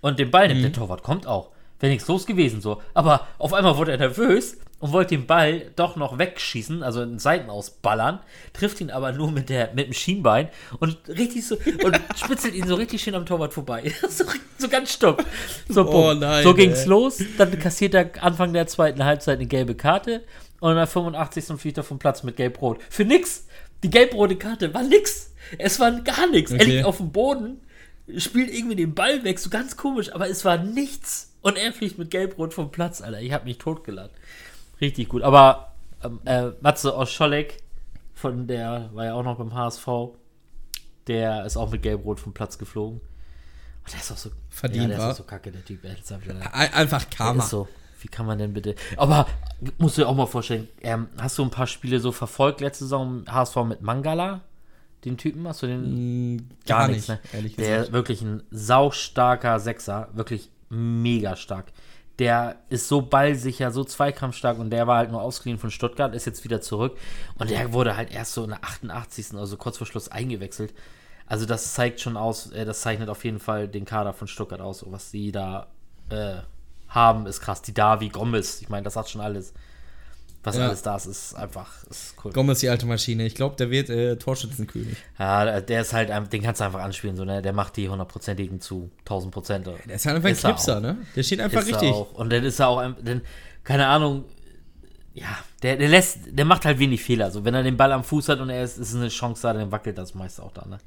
und den Ball nimmt. Der Torwart kommt auch. Wäre nichts los gewesen so. Aber auf einmal wurde er nervös und wollte den Ball doch noch wegschießen, also in Seiten ausballern, trifft ihn aber nur mit, der, mit dem Schienbein und richtig so und spitzelt ihn so richtig schön am Torwart vorbei. so, so ganz stumpf. So, Oh nein, so ging's ey. los. Dann kassiert er Anfang der zweiten Halbzeit eine gelbe Karte und der 85. fliegt er vom Platz mit Gelb-Rot. Für nix. Die gelb-rote Karte war nix. Es war gar nichts. Er Okay. liegt auf dem Boden, spielt irgendwie den Ball weg, so ganz komisch, aber es war nichts. Und er fliegt mit Gelb-Rot vom Platz, Alter. Ich hab mich totgelacht. Richtig gut. Aber ähm, äh, Matze Oscholek, von der war ja auch noch beim HSV, der ist auch mit Gelb-Rot vom Platz geflogen. Und der ist auch so Verdient, ja, der wa? ist auch so kacke, der Typ. Einfach der Karma. so. Wie kann man denn bitte. Aber musst du dir auch mal vorstellen, ähm, hast du ein paar Spiele so verfolgt letzte Saison HSV mit Mangala? Den Typen? Hast du den? Mm, Gar, nicht, ne? ehrlich Der gesagt. ist wirklich ein saustarker Sechser, wirklich mega stark. Der ist so ballsicher, so zweikampfstark und der war halt nur ausgeliehen von Stuttgart, ist jetzt wieder zurück und der wurde halt erst so in der 88. also kurz vor Schluss eingewechselt. Also das zeigt schon aus, äh, das zeichnet auf jeden Fall den Kader von Stuttgart aus, so was sie da äh, haben, ist krass. Die Davi Gomez, ich meine, das hat schon alles. Was Ja. alles da ist, ist einfach, ist cool. Gomez, die alte Maschine. Ich glaube, der wird äh, Torschützenkönig. Ja, der ist halt, ein- den kannst du einfach anspielen, so, ne? Der macht die hundertprozentigen zu 1000 Prozent. Der ist halt einfach ein Ist er Knipser, ne? Der steht einfach Ist richtig. Und dann ist er auch, ein, denn, keine Ahnung, ja, der, der lässt, der macht halt wenig Fehler. So, wenn er den Ball am Fuß hat und er ist, ist eine Chance da, dann wackelt das meist auch da, ne?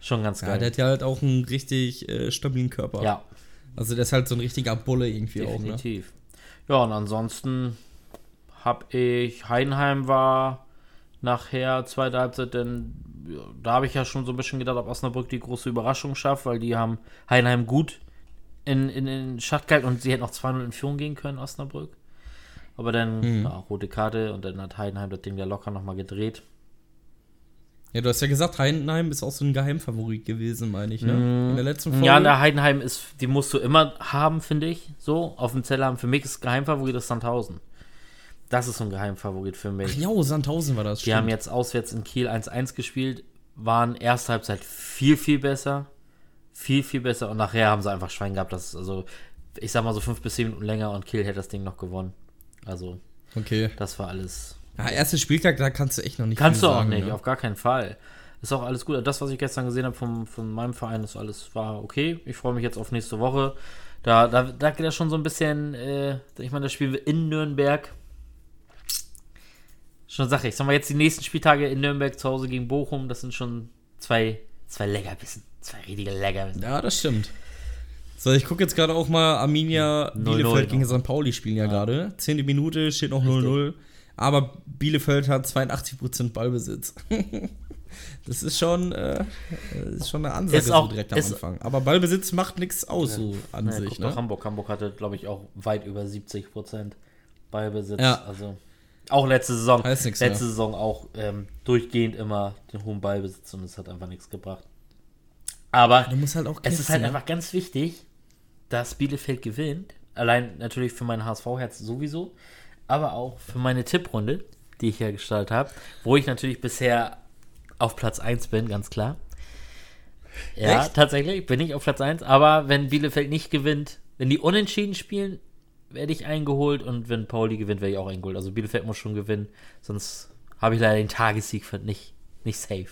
Schon ganz Ja, geil. der hat ja halt auch einen richtig äh, stabilen Körper. Ja, Also der ist halt so ein richtiger Bulle irgendwie auch, ne? definitiv. Ja, und ansonsten habe ich, Heidenheim war nachher zweite Halbzeit, denn da habe ich ja schon so ein bisschen gedacht, ob Osnabrück die große Überraschung schafft, weil die haben Heidenheim gut in, in, in Schacht gehalten und sie hätten noch 2-0 in Führung gehen können, Osnabrück. Aber dann, ja, rote Karte und dann hat Heidenheim das Ding ja locker nochmal gedreht. Ja, du hast ja gesagt, Heidenheim ist auch so ein Geheimfavorit gewesen, meine ich, ne? In der letzten Folge. Ja, der Heidenheim ist, die musst du immer haben, finde ich. So, auf dem Zeller haben. Für mich ist Geheimfavorit das Sandhausen. Das ist so ein Geheimfavorit für mich. Ach ja, Sandhausen war das, Die haben jetzt auswärts in Kiel 1-1 gespielt, waren erste Halbzeit viel, viel besser. Viel, viel besser. Und nachher haben sie einfach Schwein gehabt. Das ist also, ich sag mal so fünf bis zehn Minuten länger und Kiel hätte das Ding noch gewonnen. Also, Okay. das war alles. Ja, erster Spieltag, da kannst du echt noch nicht Kannst du auch sagen, nicht, Ne? auf gar keinen Fall. Ist auch alles gut. Das, was ich gestern gesehen habe vom, von meinem Verein, ist alles war okay. Ich freue mich jetzt auf nächste Woche. Da, da, da geht ja schon so ein bisschen, äh, ich meine, das Spiel in Nürnberg. Schon Sache. Ich sag mal jetzt die nächsten Spieltage in Nürnberg zu Hause gegen Bochum, das sind schon zwei, zwei Leckerbissen. Zwei richtige Leckerbissen. Ja, das stimmt. So, ich gucke jetzt gerade auch mal Arminia 0-0 Bielefeld gegen. St. Pauli spielen ja, gerade. Zehnte Minute, steht noch 0-0. Aber Bielefeld hat 82% Ballbesitz. das ist schon, äh, ist schon eine Ansage Ist auch- so direkt am ist- Anfang. Aber Ballbesitz macht nichts aus, so an Ja, sich. Ne? Hamburg. Hamburg hatte, glaube ich, auch weit über 70 Prozent Ballbesitz. Ja. Also auch letzte Saison. Heißt letzte mehr. Saison auch ähm, durchgehend immer den hohen Ballbesitz und es hat einfach nichts gebracht. Aber halt es ist halt ne? einfach ganz wichtig, dass Bielefeld gewinnt. Allein natürlich für mein HSV-Herz sowieso, aber auch für meine Tipprunde, die ich ja gestaltet habe, wo ich natürlich bisher auf Platz 1 bin, ganz klar. Ja, Echt? tatsächlich bin ich auf Platz 1, aber wenn Bielefeld nicht gewinnt, wenn die unentschieden spielen, werde ich eingeholt und wenn Pauli gewinnt, werde ich auch eingeholt. Also Bielefeld muss schon gewinnen, sonst habe ich leider den Tagessieg für nicht, nicht safe.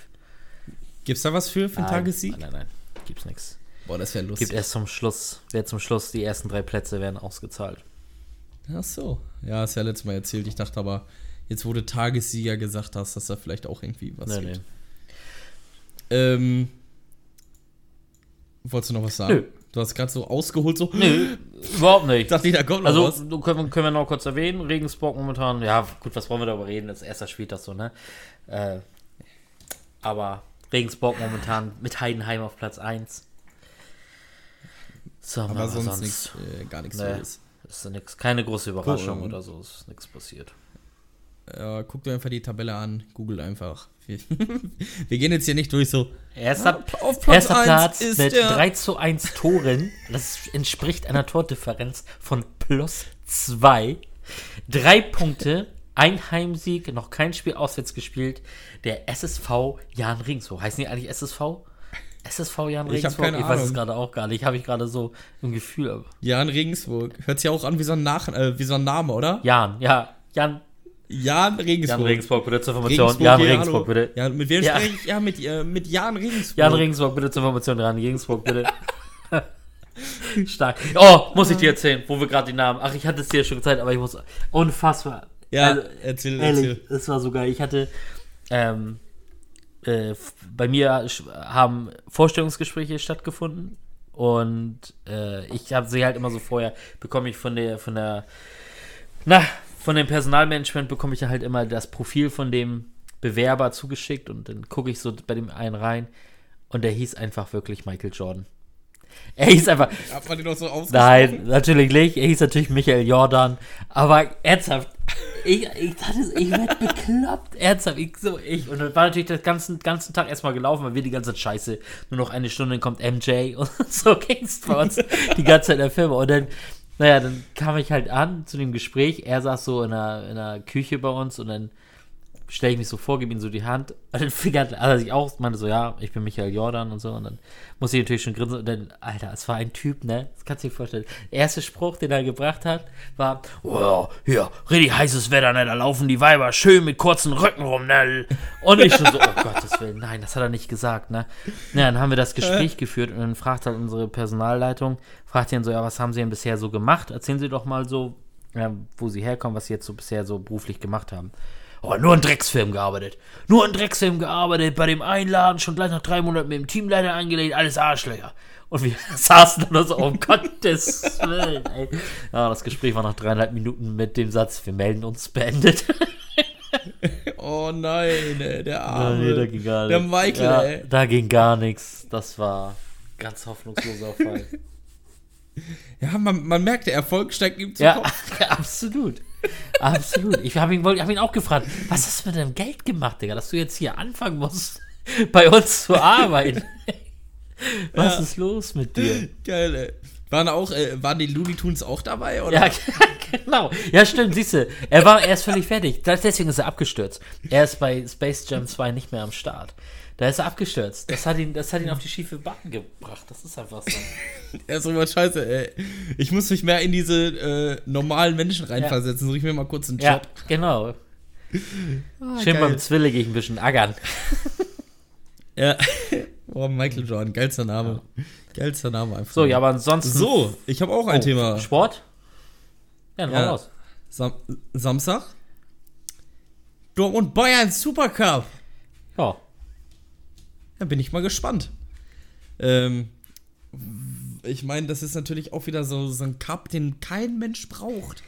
Gibt's da was für, für einen Nein, Tagessieg? Nein, nein, nein, gibt's nichts. Boah, das wäre lustig. Gibt erst zum Schluss, wer zum Schluss, die ersten drei Plätze werden ausgezahlt. Ach so. Ja, hast ja letztes Mal erzählt. Ich dachte aber, jetzt du Tagessieger gesagt hast, dass da vielleicht auch irgendwie was Nee, gibt. nee. Ähm, wolltest du noch was sagen? Nö. Du hast gerade so ausgeholt, so. Nö, überhaupt Ich nicht. dachte, da kommt noch Also, was. können, können wir noch kurz erwähnen, Regensburg momentan, ja, gut, was wollen wir darüber reden? Das ist erster Spieltag so, ne? Äh, aber Regensburg momentan mit Heidenheim auf Platz 1. So, Aber sonst, sonst nichts, äh, gar nichts Nee. Neues. ist nix, keine große Überraschung Cool. oder so, ist nichts passiert. Äh, guck dir einfach die Tabelle an, google einfach. Wir, wir gehen jetzt hier nicht durch so. Erster, auf Platz erster Platz ist mit der- 3 zu 1 Toren. Das entspricht einer Tordifferenz von plus 2. Drei Punkte, ein Heimsieg, noch kein Spiel auswärts gespielt. Der SSV Jan Regensburg. Heißen die eigentlich SSV? SSV Jan Ich Regensburg? keine ich weiß es gerade auch gar nicht. Habe ich gerade so im Gefühl. Jan Regensburg. Hört sich auch an wie so ein, Nach äh, wie so ein Name, oder? Jan, ja. Jan, Jan Regensburg. Jan Regensburg, bitte zur Information. Regensburg, Jan hier, Regensburg, hallo. bitte. Ja, mit wem Ja. spreche ich? Ja, mit, äh, mit Jan Regensburg. Jan Regensburg, bitte zur Information dran. Regensburg, bitte. Stark. Oh, muss ich dir erzählen, wo wir gerade die Namen. Ach, ich hatte es dir schon gezeigt, aber ich muss. Unfassbar. Ja, Also, erzähl, ehrlich, erzähl. es war so geil. Ich hatte. Ähm, äh, bei mir haben Vorstellungsgespräche stattgefunden und äh, ich habe sie halt immer so vorher bekomme ich von der von der na von dem Personalmanagement bekomme ich ja halt immer das Profil von dem Bewerber zugeschickt und dann gucke ich so bei dem einen rein und der hieß einfach wirklich Michael Jordan. Er hieß einfach, Hat man den noch so ausgesprochen? Nein, natürlich nicht. Er hieß natürlich Michael Jordan. Aber ernsthaft, ich, ich dachte, ich werde bekloppt. Ernsthaft, ich so, ich. Und dann war natürlich den ganzen, ganzen Tag erstmal gelaufen, weil wir die ganze Zeit scheiße. Nur noch eine Stunde dann kommt MJ und so ging's bei uns die ganze Zeit in der Firma. Und dann, naja, dann kam ich halt an zu dem Gespräch. Er saß so in der, in der Küche bei uns und dann stelle ich mich so vor, gebe ihm so die Hand. Dann fing er also sich auch, meinte so, ja, ich bin Michael Jordan und so. Und dann muss ich natürlich schon grinsen. Und dann, Alter, es war ein Typ, ne? Das kannst du dir vorstellen. Der erste Spruch, den er gebracht hat, war, oh, hier, richtig heißes Wetter, ne? Da laufen die Weiber schön mit kurzen Röcken rum, ne? Und ich schon so, oh Gottes Willen, nein, das hat er nicht gesagt, ne? Ja, dann haben wir das Gespräch geführt und dann fragt halt unsere Personalleitung, fragt ihn so, ja, was haben Sie denn bisher so gemacht? Erzählen Sie doch mal so, ja, wo Sie herkommen, was Sie jetzt so bisher so beruflich gemacht haben. Oh, nur ein Drecksfilm gearbeitet. Nur ein Drecksfilm gearbeitet, bei dem Einladen schon gleich nach drei Monaten mit dem Teamleiter angelegt, alles Arschlöcher. Und wir saßen dann so, um Gottes Willen, ey. Ja, das Gespräch war nach dreieinhalb Minuten mit dem Satz, wir melden uns beendet. Oh nein, ey, der Arme. Nee, da ging gar der. Michael, ja, ey. Da ging gar nichts. Das war ganz hoffnungsloser Fall. Ja, man, man merkt, der Erfolg steigt ihm zu ja, Kopf. absolut. Absolut. Ich habe ihn, hab ihn auch gefragt, was hast du mit deinem Geld gemacht, Digga, dass du jetzt hier anfangen musst, bei uns zu arbeiten? Was Ja. ist los mit dir? Geil, ey. Waren auch, äh, waren die Looney Tunes auch dabei, oder? Ja, genau. Ja, stimmt, siehst du. Er war, er ist völlig fertig. Deswegen ist er abgestürzt. Er ist bei Space Jam 2 nicht mehr am Start. Da ist er abgestürzt. Das hat ihn, das hat ihn auf die schiefe Bahn gebracht. Das ist einfach so. Er ist immer scheiße, ey. Ich muss mich mehr in diese äh, normalen Menschen reinversetzen. Suche ich mir mal kurz einen Ja, Job. genau. Ah, Schön geil. beim Zwille gehe ich ein bisschen aggern. Ja. Oh, Michael Jordan, geilster Name. Geilster Name einfach. So, ja, aber ansonsten. So, ich habe auch ein Oh, Thema. Sport? Ja, dann Ja. raus. Sam Samstag. Dortmund Bayern Supercup. Ja. Da bin ich mal gespannt. Ähm, ich meine, das ist natürlich auch wieder so, so ein Cup, den kein Mensch braucht.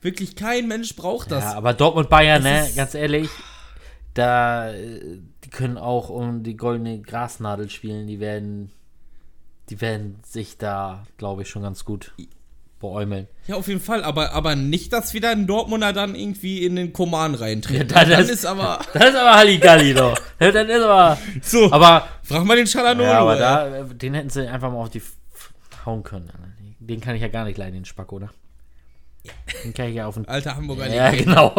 Wirklich kein Mensch braucht das. Ja, aber Dortmund Bayern, Das ne, ganz ehrlich, da äh, die können auch um die goldene Grasnadel spielen, die werden die werden sich da, glaube ich, schon ganz gut beäumeln. Ja, auf jeden Fall, aber, aber nicht, dass wieder ein Dortmunder dann irgendwie in den Koman reintritt. Ja, dann dann ist- ist aber. Das ist aber Halligalli doch. Ja, Dann ist aber So, aber frag mal den Chalanolo. ja, aber da den hätten sie einfach mal auf die hauen können. Den kann ich ja gar nicht leiden, den Spacko, ne? Den kann ich ja auf den Alter Hamburger Ja, genau.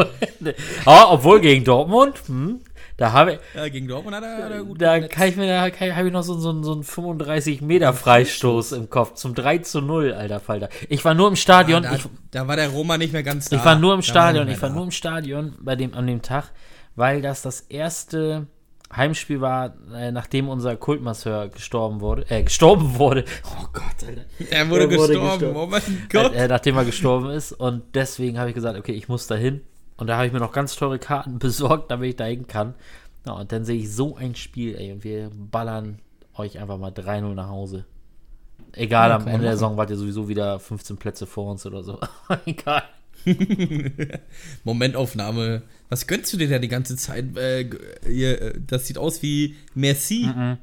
Aber obwohl gegen Dortmund, hm, da habe ich, Ja, gegen Dortmund hat er, hat er gut da genetzt. kann ich mir, da habe ich noch so, so, so einen 35 Meter Freistoß im Kopf zum 3 zu 0, alter Falter. Ich war nur im Stadion, da, ich, da war der Roma nicht mehr ganz da. ich war nur im Da Stadion, nicht ich war nur im Stadion bei dem, an dem Tag, weil das das erste Heimspiel war, äh, nachdem unser Kultmasseur gestorben wurde, äh, gestorben wurde. Oh Gott, Alter. Er wurde, Er wurde gestorben. gestorben. Oh mein Gott. Äh, nachdem er gestorben ist. Und deswegen habe ich gesagt, okay, ich muss da hin. Und da habe ich mir noch ganz teure Karten besorgt, damit ich da hin kann. Ja, und dann sehe ich so ein Spiel, ey, und wir ballern euch einfach mal 3-0 nach Hause. Egal, Ja, am Ende der. Saison wart ihr sowieso wieder 15 Plätze vor uns oder so. Egal. Momentaufnahme. Was gönnst du dir da die ganze Zeit? Äh, äh, das sieht aus wie Merci. Mhm.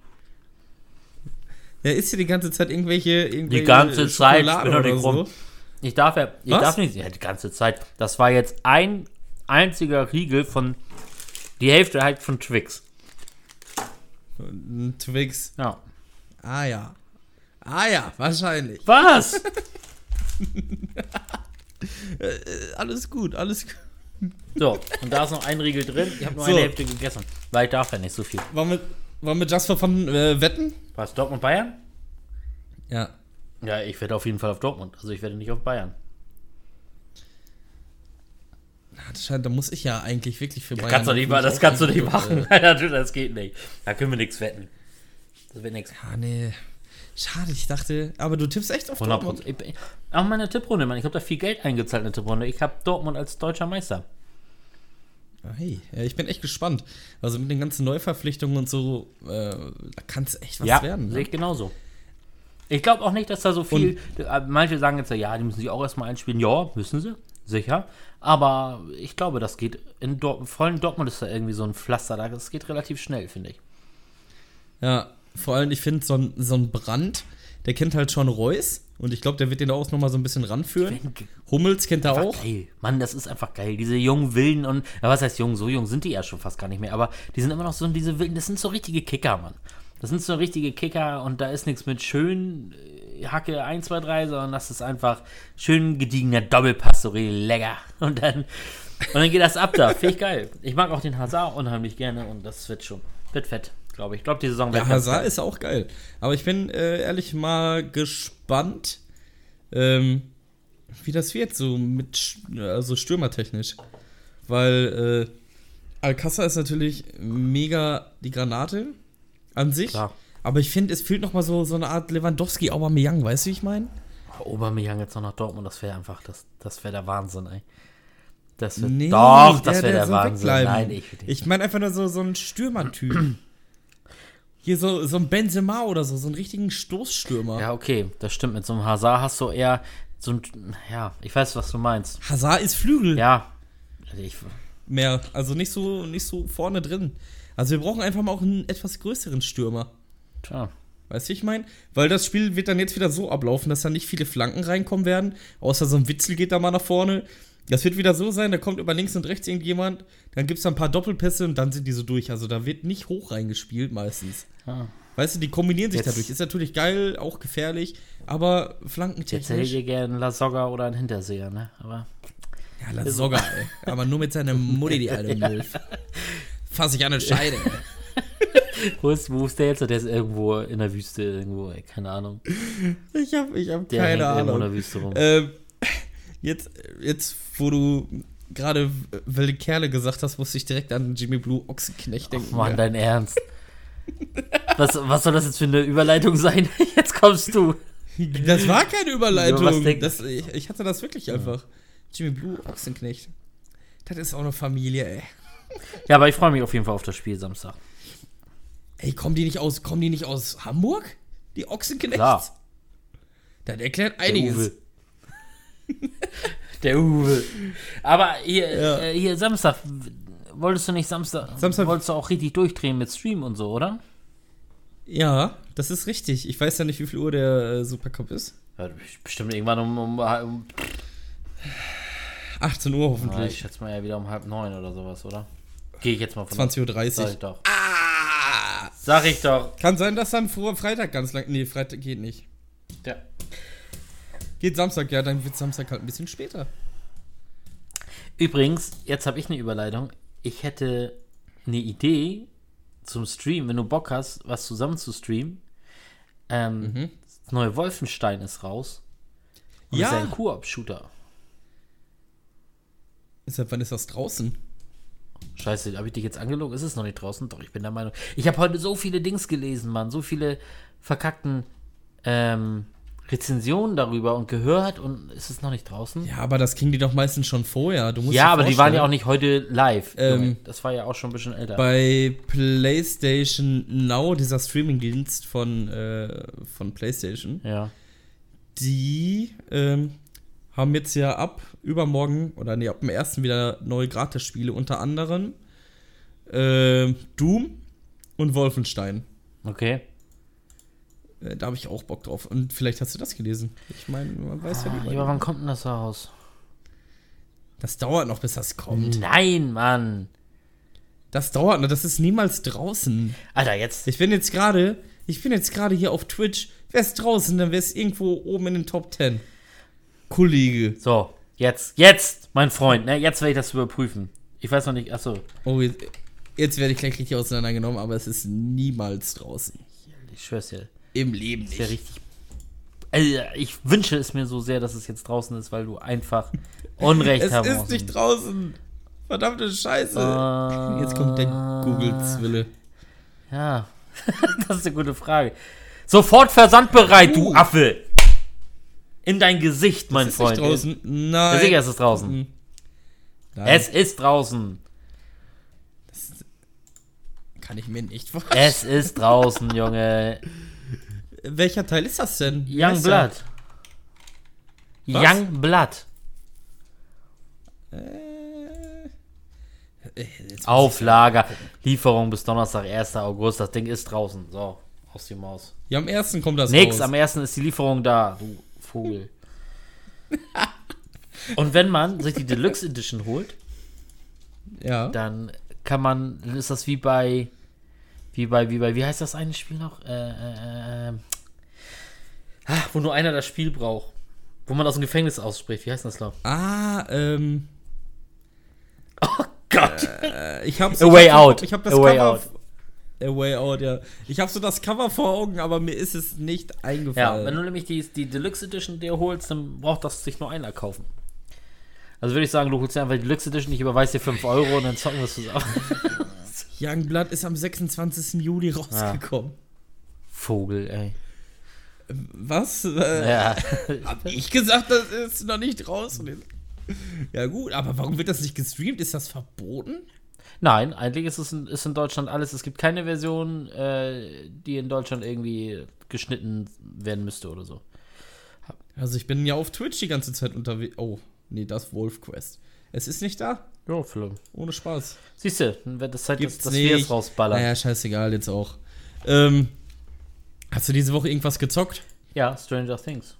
Ja, ist hier die ganze Zeit irgendwelche, irgendwelche ganze Zeit, ich Schokolade bin doch nicht rum. Ich darf ja, ich Was? darf nicht, ja, die ganze Zeit. Das war jetzt ein einziger Riegel von, die Hälfte halt von Twix. Twix. Ja. Ah ja. Ah ja, wahrscheinlich. Was? Äh, alles gut, alles gut. So, und da ist noch ein Riegel drin. Ich habe nur So. eine Hälfte gegessen, weil ich darf ja nicht so viel. Wollen wir, wollen wir Jasper von äh, wetten? Was, Dortmund Bayern? Ja. Ja, ich werde auf jeden Fall auf Dortmund. Also ich werde nicht auf Bayern. Das da muss ich ja eigentlich wirklich für Bayern. kannst du nicht mal, das kannst du nicht machen. Du, das geht nicht. Da können wir nichts wetten. Das wird nichts. Äh, ah, nee. Schade, ich dachte, aber du tippst echt auf 100 Dortmund. Ich, ich, auch meine Tipprunde, Mann. Ich habe da viel Geld eingezahlt in der Tipprunde. Ich habe Dortmund als deutscher Meister. Ah, Hey, ja, ich bin echt gespannt. Also mit den ganzen Neuverpflichtungen und so, äh, da kann es echt was ja, werden. sehe Ne? ich genauso. Ich glaube auch nicht, dass da so viel. äh, manche sagen jetzt ja, die müssen sich auch erstmal einspielen. Ja, müssen sie, sicher. Aber ich glaube, das geht in Dortmund. Vor allem in Dortmund ist da irgendwie so ein Pflaster da. Das geht relativ schnell, finde ich. Ja, vor allem, ich finde, so ein, so ein Brand, der kennt halt schon Reus. Und ich glaube, der wird den auch noch mal so ein bisschen ranführen. Hummels kennt er auch. geil. Mann, das ist einfach geil. Diese jungen Wilden und, ja, was heißt jung? So jung sind die ja schon fast gar nicht mehr. Aber die sind immer noch so diese Wilden. Das sind so richtige Kicker, Mann. Das sind so richtige Kicker und da ist nichts mit schön Hacke 1, 2, 3, sondern das ist einfach schön gediegener Doppelpass, so richtig lecker. Und dann, und dann geht das ab da. Finde ich geil. Ich mag auch den Hazard unheimlich gerne und das wird schon, wird fett, glaube ich. Ich glaube, die Saison wird ganz Hazard geil. ist auch geil. Aber ich bin äh, ehrlich mal gespannt, ähm, wie das wird, so mit, also stürmertechnisch. Weil äh, Alcázar ist natürlich mega die Granate an sich. Klar. Aber ich finde, es fehlt noch mal so, so eine Art Lewandowski, Aubameyang, weißt du, wie ich meine? Aubameyang jetzt noch nach Dortmund, das wäre einfach, das, das wäre der Wahnsinn, ey. Das wird, Nee, doch, das wäre der, der Wahnsinn. wegbleiben. Nein, ich, Ich meine einfach nur so, so einen Stürmertyp. Hier so, so ein Benzema oder so, so einen richtigen Stoßstürmer. Ja, okay, das stimmt. Mit so einem Hazard hast du eher so ein, ja, ich weiß, was du meinst. Hazard ist Flügel. Ja, also ich, mehr. Also nicht so, nicht so vorne drin. Also wir brauchen einfach mal auch einen etwas größeren Stürmer. Tja, Weißt du, wie ich meine? Weil das Spiel wird dann jetzt wieder so ablaufen, dass da nicht viele Flanken reinkommen werden. Außer so ein Witzel geht da mal nach vorne. Das wird wieder so sein, da kommt über links und rechts irgendjemand, dann gibt es ein paar Doppelpässe und dann sind die so durch. Also da wird nicht hoch reingespielt meistens. ja. Weißt du, die kombinieren sich Jetzt- dadurch. Ist natürlich geil, auch gefährlich, aber Jetzt hätte ich flankentechnisch. dir gerne einen Lasogga oder einen Hinterseher, ne? Aber Ja, lass sogar, ey. Aber nur mit seiner Mutti, die alte Milf. Fass ich an eine Scheide. wo ist, wo ist der jetzt? Der ist irgendwo in der Wüste, irgendwo, ey, keine Ahnung. Ich hab, ich hab Der keine irgendwo in Ahnung. der Wüste rum. Ähm, jetzt, jetzt, wo du gerade wilde Kerle gesagt hast, musste ich direkt an Jimmy Blue Ochsenknecht denken. Mann, ja. dein Ernst. Was, was soll das jetzt für eine Überleitung sein? Jetzt kommst du. Das war keine Überleitung. Das, ich, ich hatte das wirklich einfach. Jimmy Blue Ochsenknecht. Das ist auch eine Familie, ey. Ja, aber ich freue mich auf jeden Fall auf das Spiel Samstag. Ey, kommen die nicht aus, kommen die nicht aus Hamburg? Die Ochsenknechts? Klar. Das erklärt Der einiges. Uwe. Der Uwe. Aber hier, Ja. äh, hier Samstag, wolltest du nicht Samstag, Samstag- wolltest du auch richtig durchdrehen mit Stream und so, oder? Ja, das ist richtig. Ich weiß ja nicht, wie viel Uhr der äh, Supercup ist. Bestimmt irgendwann um, um, um 18 Uhr ah, ich hoffentlich. schätze mal ja wieder um halb neun oder sowas, oder? Gehe ich jetzt mal von 20.30 Sag Uhr. doch. Ah! Sag ich doch. Kann sein, dass dann vor Freitag ganz lang. Nee, Freitag geht nicht. Ja. Geht Samstag, ja, dann wird Samstag halt ein bisschen später. Übrigens, jetzt habe ich eine Überleitung. Ich hätte eine Idee zum Stream, wenn du Bock hast, was zusammen zu streamen. Ähm, Mhm. Das neue Wolfenstein ist raus. Und Ja. ist ein Koop-Shooter. Deshalb, wann ist das draußen? Scheiße, habe ich dich jetzt angelogen? Ist es noch nicht draußen? Doch, ich bin der Meinung. Ich habe heute so viele Dings gelesen, Mann. So viele verkackten ähm, Rezensionen darüber und gehört und ist es noch nicht draußen? Ja, aber das kriegen die doch meistens schon vorher. Du musst Ja, aber die waren ja auch nicht heute live. Ähm, das war ja auch schon ein bisschen älter. Bei PlayStation Now, dieser Streamingdienst von, äh, von PlayStation, ja. die ähm, haben jetzt ja ab übermorgen oder nee, ab dem ersten wieder neue Gratis-Spiele, unter anderem äh, Doom und Wolfenstein. Okay. Äh, da habe ich auch Bock drauf. Und vielleicht hast du das gelesen. Ich meine, man weiß ja Ah, nicht. ja, aber wann kommt denn das raus? Das dauert noch, bis das kommt. Nein, Mann. Das dauert noch, das ist niemals draußen. Alter, jetzt. Ich bin jetzt gerade, ich bin jetzt gerade hier auf Twitch. Wäre es draußen, dann wäre es irgendwo oben in den Top 10. Kollege. So, jetzt, jetzt, mein Freund, ne? Jetzt werde ich das überprüfen. Ich weiß noch nicht, achso. Oh, jetzt, jetzt werde ich gleich richtig auseinandergenommen, aber es ist niemals draußen. Ich schwör's dir. Im Leben nicht. richtig. Also, ich wünsche es mir so sehr, dass es jetzt draußen ist, weil du einfach Unrecht Es haben ist musst. nicht draußen. Verdammte Scheiße. Äh, Jetzt kommt der Google-Zwille. Ja, das ist eine gute Frage. Sofort versandbereit, du Uh. Affe! In dein Gesicht, mein ist Freund. nicht draußen. Nein. sicher ist es draußen. Mhm. Nein, Es ist draußen. kann ich mir nicht vorstellen. Es ist draußen, Junge. Welcher Teil ist das denn? Wie Young? Blood. Young Blood. Äh, jetzt Auflager. Lieferung bis Donnerstag, 1. August. Das Ding ist draußen. So, aus die Maus. Ja, am ersten kommt das Nix, raus. am 1. ist die Lieferung da, du Vogel. Und wenn man sich die Deluxe Edition holt, ja. dann kann man, dann ist das wie bei, wie bei, wie bei, wie heißt das eine Spiel noch? Äh, äh, äh, ah, wo nur einer das Spiel braucht. Wo man aus dem Gefängnis ausspricht. Wie heißt das noch? Ah, ähm. Oh Gott. äh, Ich hab's. A ich Way hab, Out. Ich hab das A Way Cover. A Way Out, ja. Ich hab so das Cover vor Augen, aber mir ist es nicht Ja, eingefallen. wenn du nämlich die, die Deluxe Edition dir holst, dann braucht das sich nur einer kaufen. Also würde ich sagen, du holst dir einfach die Deluxe Edition, ich überweise dir 5 Euro und dann zocken wir es zusammen. Youngblood ist am 26. Juli rausgekommen. Vogel, ey. Was? Äh, Ja. Hab ich gesagt, das ist noch nicht draußen. Ja, gut, aber warum wird das nicht gestreamt? Ist das verboten? Nein, eigentlich ist es in, ist in Deutschland alles. Es gibt keine Version, äh, die in Deutschland irgendwie geschnitten werden müsste oder so. Also, ich bin ja auf Twitch die ganze Zeit unterwegs. Oh, nee, das Wolf Quest. Es ist nicht da. Ja, vielleicht. Ohne Spaß. Siehst du, dann wird es Zeit, dass, Gibt's dass wir es rausballern. Naja, scheißegal, jetzt auch. Ähm, hast du diese Woche irgendwas gezockt? Ja, Stranger Things.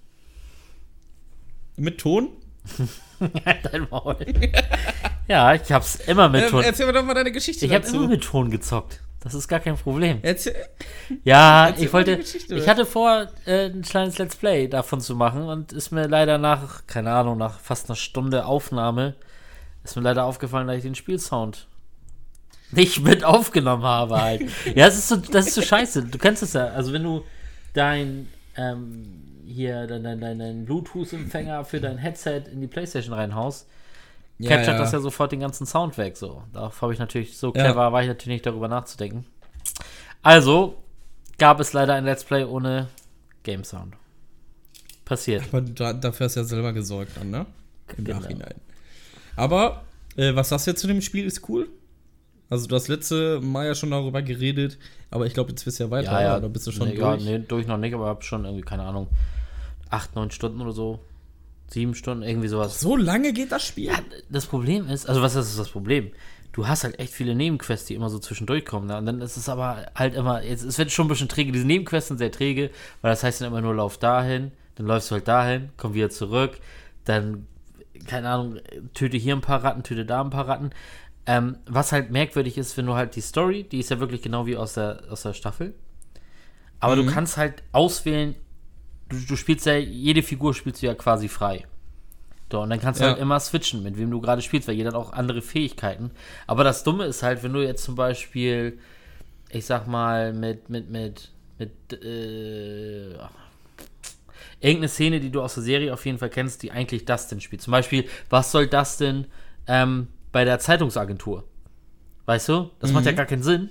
Mit Ton? Dein Maul. ja, ich hab's immer mit Ähm, Ton. erzähl mir doch mal deine Geschichte Ich dazu. immer mit Ton gezockt. Das ist gar kein Problem. Erzähl, Ja, Erzähl ich wollte. Ich hatte vor, äh, ein kleines Let's Play davon zu machen und ist mir leider nach, keine Ahnung, nach fast einer Stunde Aufnahme, ist mir leider aufgefallen, dass ich den Spielsound nicht mit aufgenommen habe halt. ja, das ist so, das ist so scheiße. Du kennst es ja. Also wenn du dein ähm, hier dein, dein, dein, dein Bluetooth-Empfänger für dein Headset in die Playstation reinhaust, Ja, capturet ja. das ja sofort den ganzen Sound weg. So, darauf habe ich natürlich so Ja. clever, war ich natürlich nicht darüber nachzudenken. Also gab es leider ein Let's Play ohne Game Sound. Passiert. Aber da, dafür hast du ja selber gesorgt dann, ne? Im Genau. Nachhinein. Aber, äh, was sagst du jetzt zu dem Spiel? Ist cool? Also, du hast letzte Mal ja schon darüber geredet, aber ich glaube, jetzt bist du ja weiter, Ja, ja. oder bist du schon nee, durch? Ja, nee, durch noch nicht, aber hab schon irgendwie, keine Ahnung, acht, neun Stunden oder so. Sieben Stunden, irgendwie sowas. So lange geht das Spiel? Ja, das Problem ist, also was ist das Problem? Du hast halt echt viele Nebenquests, die immer so zwischendurch kommen. Ne? Und dann ist es aber halt immer, jetzt, es wird schon ein bisschen träge. Diese Nebenquests sind sehr träge, weil das heißt dann immer nur, lauf dahin, dann läufst du halt dahin, komm wieder zurück, dann, keine Ahnung, töte hier ein paar Ratten, töte da ein paar Ratten. Ähm, was halt merkwürdig ist, wenn du halt die Story, die ist ja wirklich genau wie aus der, aus der Staffel. Aber Mhm. du kannst halt auswählen, du, du spielst ja, jede Figur spielst du ja quasi frei. So, und dann kannst du Ja. halt immer switchen, mit wem du gerade spielst, weil jeder hat auch andere Fähigkeiten. Aber das Dumme ist halt, wenn du jetzt zum Beispiel, ich sag mal, mit, mit, mit, mit, äh, irgendeine Szene, die du aus der Serie auf jeden Fall kennst, die eigentlich Dustin spielt. Zum Beispiel, was soll Dustin ähm, bei der Zeitungsagentur? Weißt du? Das macht ja gar keinen Sinn.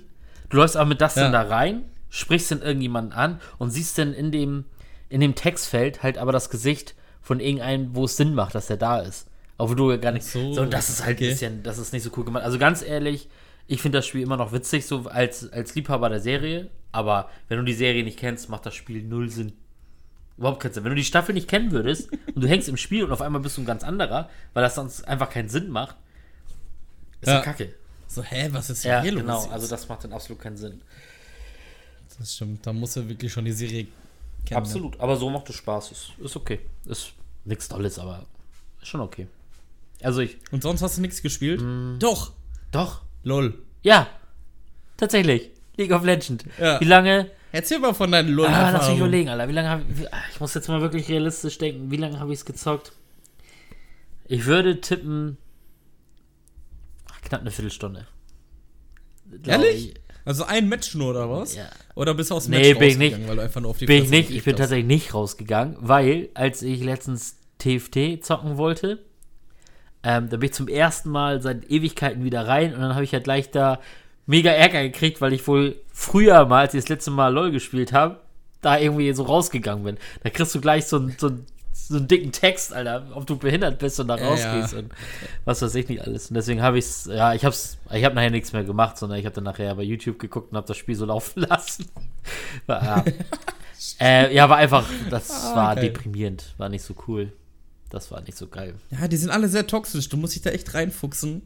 Du läufst aber mit Dustin Ja. da rein, sprichst dann irgendjemanden an und siehst dann in dem, in dem Textfeld halt aber das Gesicht von irgendeinem, wo es Sinn macht, dass er da ist. Obwohl du ja gar nicht. So, so, und das ist halt okay. ein bisschen, das ist nicht so cool gemacht. Also ganz ehrlich, ich finde das Spiel immer noch witzig, so als, als Liebhaber der Serie. Aber wenn du die Serie nicht kennst, macht das Spiel null Sinn. Überhaupt keinen Sinn. Wenn du die Staffel nicht kennen würdest und du hängst im Spiel und auf einmal bist du ein ganz anderer, weil das sonst einfach keinen Sinn macht, ist ja Ja. kacke. So, hä, was ist Ja, hier genau. los? Also das macht dann absolut keinen Sinn. das stimmt, da muss er wirklich schon die Serie kennen. ne? Absolut. Aber so macht es Spaß. Ist, ist okay. Ist nichts Tolles, aber ist schon okay. Also ich. Und sonst hast du nichts gespielt? Mm. Doch. Doch. Lol. Ja. Tatsächlich. League of Legends. Ja. Wie lange Erzähl mal von deinen lol Ah, lass mich überlegen, Alter. Wie lange habe ich. ah, Ich muss jetzt mal wirklich realistisch denken. Wie lange habe ich es gezockt? Ich würde tippen. ach, Knapp eine Viertelstunde. Ehrlich? ich. Also ein Match nur, oder was? Ja. Oder bist du aus dem Nee, Match bin ich rausgegangen, nicht. weil du einfach nur auf die Bin ich nicht. Ich bin hast? tatsächlich nicht rausgegangen, weil als ich letztens TFT zocken wollte, ähm, da bin ich zum ersten Mal seit Ewigkeiten wieder rein und dann habe ich halt gleich da mega Ärger gekriegt, weil ich wohl früher mal, als ich das letzte Mal LOL gespielt habe, da irgendwie so rausgegangen bin. Da kriegst du gleich so, ein- so, ein- so einen dicken Text, Alter, ob du behindert bist und da rausgehst ja. und was weiß ich nicht alles. Und deswegen habe ich es, ja, ich hab's, ich habe nachher nichts mehr gemacht, sondern ich habe dann nachher bei YouTube geguckt und habe das Spiel so laufen lassen. Ja. äh, ja, war einfach, das Ah, war geil. deprimierend, war nicht so cool. Das war nicht so geil. Ja, die sind alle sehr toxisch. Du musst dich da echt reinfuchsen.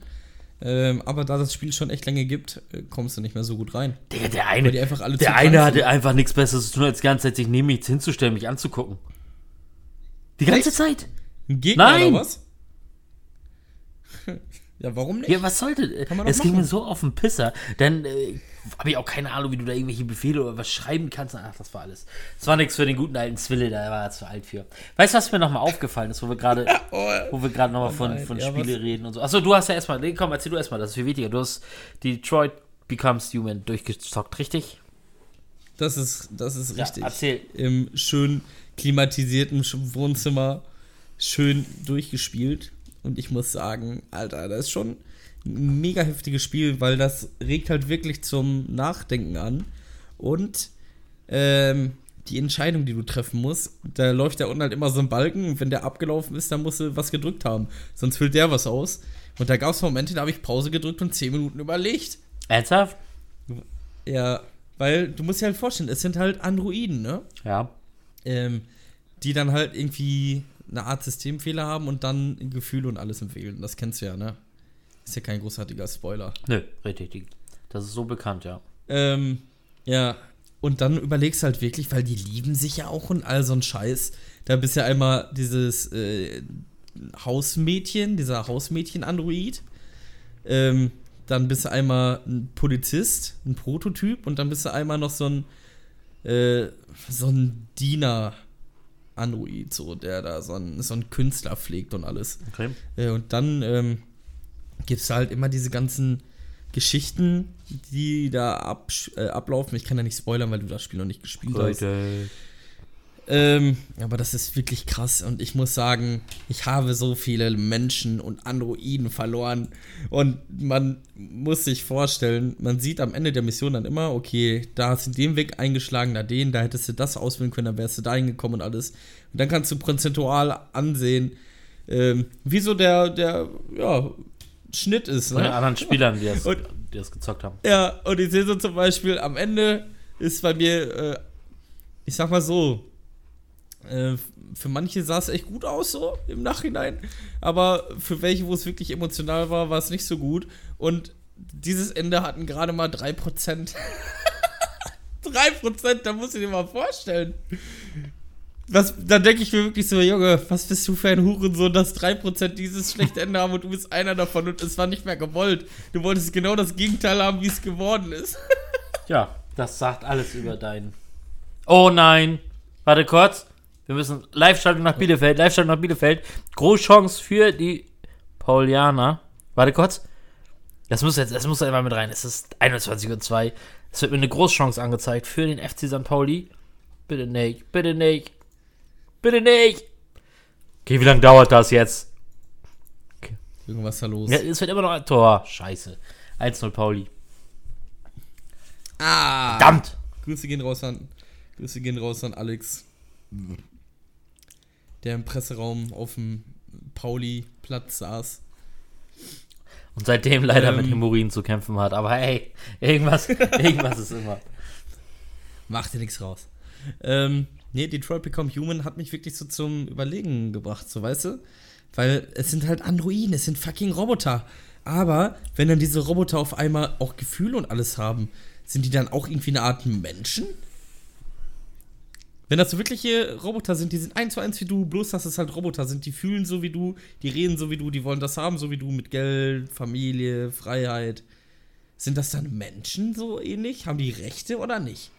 Ähm, aber da das Spiel schon echt lange gibt, äh, kommst du nicht mehr so gut rein. Der Weil eine, der eine hatte einfach nichts Besseres zu tun, als die ganze Zeit sich neben mich hinzustellen, mich anzugucken. Die ganze Echt? Zeit. Ein Gegner Nein! oder was? ja, warum nicht? Ja, was sollte. Doch Es ging mir so auf den Pisser. Dann äh, habe ich auch keine Ahnung, wie du da irgendwelche Befehle oder was schreiben kannst. Ach, das war alles. Das war nichts für den guten alten Zwille, da war er zu alt für. Weißt du, was mir nochmal aufgefallen ist, wo wir gerade Oh, wo wir gerade nochmal von, nein, von ja, Spiele was? reden und so. Achso, du hast ja erstmal, nee, komm, erzähl du erstmal, das ist viel wichtiger. Du hast Detroit Becomes Human durchgezockt, richtig? das ist, das ist Ja, richtig. erzähl. Im schön klimatisierten Wohnzimmer schön durchgespielt. Und ich muss sagen, Alter, das ist schon ein mega heftiges Spiel, weil das regt halt wirklich zum Nachdenken an. Und ähm, die Entscheidung, die du treffen musst, da läuft ja unten halt immer so ein Balken und wenn der abgelaufen ist, dann musst du was gedrückt haben. Sonst füllt der was aus. Und da gab es Momente, da habe ich Pause gedrückt und 10 Minuten überlegt. Ernsthaft? Ja, weil du musst dir halt vorstellen, es sind halt Androiden, ne? Ja. Ähm, die dann halt irgendwie eine Art Systemfehler haben und dann Gefühle und alles empfehlen. Das kennst du ja, ne? Ist ja kein großartiger Spoiler. Nö, richtig. Das ist so bekannt, ja. Ähm, ja, und dann überlegst du halt wirklich, weil die lieben sich ja auch und all so ein Scheiß. Da bist ja einmal dieses äh, Hausmädchen, dieser Hausmädchen-Android. Ähm, dann bist du einmal ein Polizist, ein Prototyp und dann bist du einmal noch so ein äh, so ein Diener-Android, so, der da so ein, so ein Künstler pflegt und alles. Okay. Äh, und dann ähm, gibt es halt immer diese ganzen Geschichten, die da absch- äh, ablaufen. Ich kann ja nicht spoilern, weil du das Spiel noch nicht gespielt hast. Ähm, aber das ist wirklich krass und ich muss sagen, ich habe so viele Menschen und Androiden verloren und man muss sich vorstellen, man sieht am Ende der Mission dann immer, okay, da hast du den Weg eingeschlagen, da den, da hättest du das auswählen können, dann wärst du da hingekommen und alles. Und dann kannst du prozentual ansehen, ähm, wie so der, der, ja, Schnitt ist. Den Ne? anderen Spielern, die das, Und- die das gezockt haben. Ja, und ich sehe so zum Beispiel, am Ende ist bei mir, äh, ich sag mal so, Äh, für manche sah es echt gut aus, so im Nachhinein. Aber für welche, wo es wirklich emotional war, war es nicht so gut. Und dieses Ende hatten gerade mal 3%. 3%, da musst du dir mal vorstellen. Was, da denke ich mir wirklich so, Junge, was bist du für ein Hurensohn, dass 3% dieses schlechte Ende haben und du bist einer davon und es war nicht mehr gewollt. Du wolltest genau das Gegenteil haben, wie es geworden ist. Ja, das sagt alles über deinen. Oh nein. Warte kurz. Wir müssen Live-Schaltung nach Bielefeld. Live-Schaltung nach Bielefeld. Großchance für die Paulianer. Warte kurz. Das muss jetzt, das muss einmal mit rein. Es ist 21.02 Uhr. Es wird mir eine Großchance angezeigt für den FC St. Pauli. Bitte nicht, bitte nicht. Bitte nicht. Okay, wie lange dauert das jetzt? Irgendwas da los. Ja, es wird immer noch ein Tor. Scheiße. 1-0 Pauli. Ah! Verdammt. Grüße gehen raus an. Grüße gehen raus an Alex. Der im Presseraum auf dem Pauli-Platz saß. Und seitdem leider Ähm. mit Hämorrhoiden zu kämpfen hat. Aber hey, irgendwas, irgendwas ist immer. Macht dir nichts raus. Ähm, nee, Detroit Become Human hat mich wirklich so zum Überlegen gebracht, so weißt du? Weil es sind halt Androiden, es sind fucking Roboter. Aber wenn dann diese Roboter auf einmal auch Gefühle und alles haben, sind die dann auch irgendwie eine Art Menschen? Wenn das so wirkliche Roboter sind, die sind eins zu eins wie du, bloß dass es halt Roboter sind, die fühlen so wie du, die reden so wie du, die wollen das haben so wie du, mit Geld, Familie, Freiheit. Sind das dann Menschen so ähnlich? Haben die Rechte oder nicht?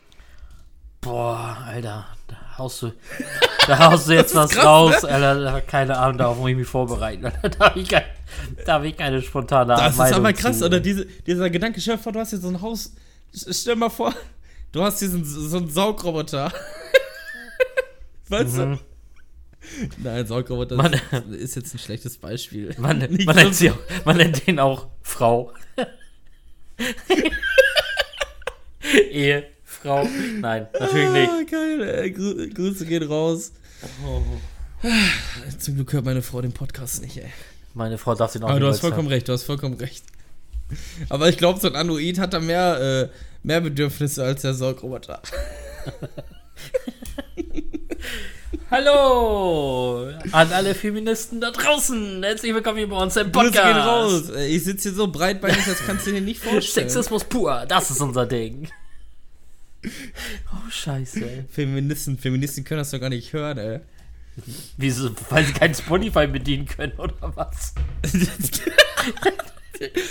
Boah, Alter, da haust du, da haust du jetzt was krass, raus, ne? Alter. Keine Ahnung, darauf muss ich mich vorbereiten. Da habe ich, kein, da hab ich keine spontane Das ist aber krass, zu. oder? Diese, dieser Gedanke, stell dir vor, du hast jetzt so ein Haus. Stell dir mal vor, du hast diesen so einen Saugroboter. weißt Mhm. du? Nein, Saugroboter Man- ist, jetzt ein schlechtes Beispiel. Man, Nicht man, nennt sie auch, man nennt den auch Frau. Ehefrau. Nein, natürlich nicht. Ah, geil, ey. Grü Grüße gehen raus. Zum Glück hört meine Frau den Podcast nicht, ey. Meine Frau darf den auch Aber du hast vollkommen recht, du hast vollkommen recht. Aber ich glaube, so ein Android hat da mehr, äh, mehr Bedürfnisse als der Saugroboter. Hallo an alle Feministen da draußen. Herzlich willkommen hier bei uns im Grüße Podcast. gehen raus. Ich sitze hier so breitbeinig, das kannst du dir nicht vorstellen. Sexismus pur, das ist unser Ding. Oh, scheiße, ey. Feministen, Feministen können das doch gar nicht hören, ey. Wieso? Weil sie kein Spotify bedienen können, oder was?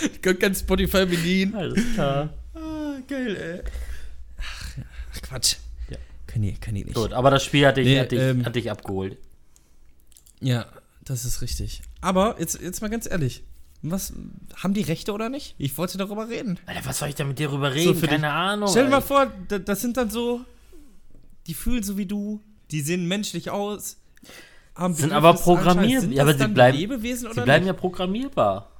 Ich kann kein Spotify bedienen. Alles klar. Ah, geil, ey. Ach, ja. Ach Quatsch. Kann ich, kann ich nicht. Gut, aber das Spiel hat dich, Nee, hat dich, ähm, hat dich abgeholt. Ja, das ist richtig. Aber jetzt, jetzt mal ganz ehrlich. Was, haben die Rechte oder nicht? Ich wollte darüber reden. Alter, was soll ich da mit dir drüber reden? für Keine dich- Ahnung. Stell dir mal vor, da- das sind dann so, die fühlen so wie du, die sehen menschlich aus, haben Sind aber programmiert. Sind Ja, aber sie bleiben- Lebewesen Sie oder bleiben nicht? ja programmierbar.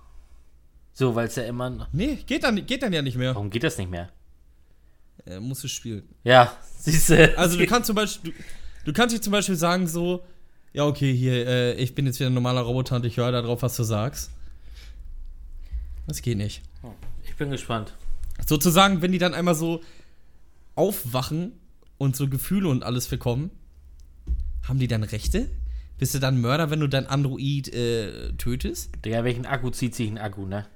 So, weil es ja immer. Nee, geht dann, geht dann ja nicht mehr. Warum geht das nicht mehr? Äh, musst du spielen. Ja, siehst du. Also du kannst zum Beispiel, du, du kannst dich zum Beispiel sagen so, ja okay, hier, äh, ich bin jetzt wieder ein normaler Roboter und ich höre darauf, was du sagst. Das geht nicht. Ich bin gespannt. Sozusagen, wenn die dann einmal so aufwachen und so Gefühle und alles bekommen, haben die dann Rechte? Bist du dann Mörder, wenn du dein Android äh, tötest? Digga, welchen Akku zieht sich ein Akku, ne?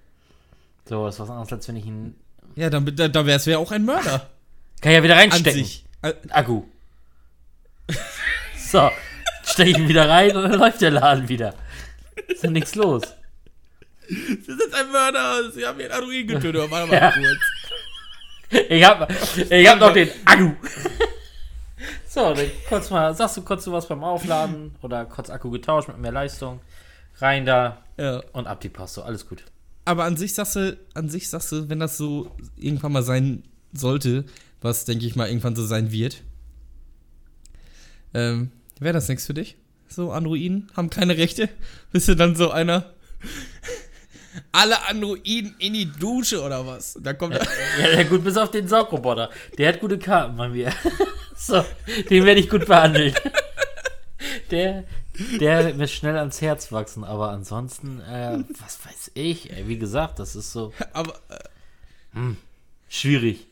So, ist was anderes, als wenn ich ihn. Ja, dann da, da wär's ja auch ein Mörder. Kann ich ja wieder An reinstecken. sich. Äh, Akku. So, stecke ich ihn wieder rein und dann läuft der Laden wieder. Ist ja nichts los. Sie sind ein Mörder. Sie haben ihren Android getötet. Warte mal Ja. kurz. Ich hab, ich hab noch den Akku. So, dann kurz mal, sagst du kurz du was beim Aufladen oder kurz Akku getauscht mit mehr Leistung. Rein da Ja. und ab die Post. So, alles gut. Aber an sich sagst du, an sich sagst du, wenn das so irgendwann mal sein sollte, was denke ich mal irgendwann so sein wird, ähm, wäre das nichts für dich? So Androiden haben keine Rechte? Bist du dann so einer? Alle Androiden in die Dusche oder was? Da kommt Ja, ja, gut, bis auf den Saugroboter. Der hat gute Karten bei mir. So, den werde ich gut behandeln. Der, der wird mir schnell ans Herz wachsen, aber ansonsten, äh, was weiß ich, ey, wie gesagt, das ist so aber schwierig.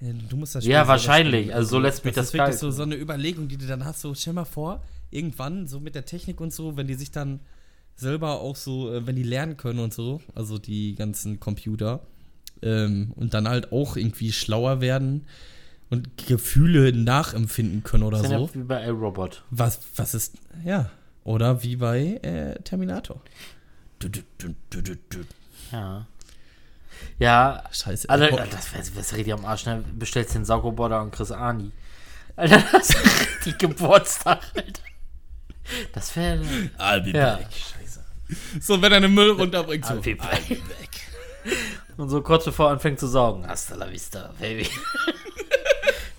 Du musst das Ja, selber wahrscheinlich. Also so lässt mich das ist wirklich kalt. so, so eine Überlegung, die du dann hast. So, stell mal vor, irgendwann, so mit der Technik und so, wenn die sich dann selber auch so, äh, wenn die lernen können und so, also die ganzen Computer, ähm, und dann halt auch irgendwie schlauer werden und Gefühle nachempfinden können oder Das so. wie bei iRobot. Was, was ist, ja. Oder wie bei äh, Terminator. Du, du, du, du, du. Ja. Ja, Scheiße. Alter, Oh, das, das, das richtig am Arsch, ne? Bestellst den Saugroboter und Chris Ani. Alter, das ist richtig Geburtstag, Alter. Das wäre. I'll be Ja. back. Scheiße. So, wenn er den Müll runterbringt, so. I'll be back. I'll be back. Und so kurz bevor er anfängt zu saugen. Hasta la vista, baby.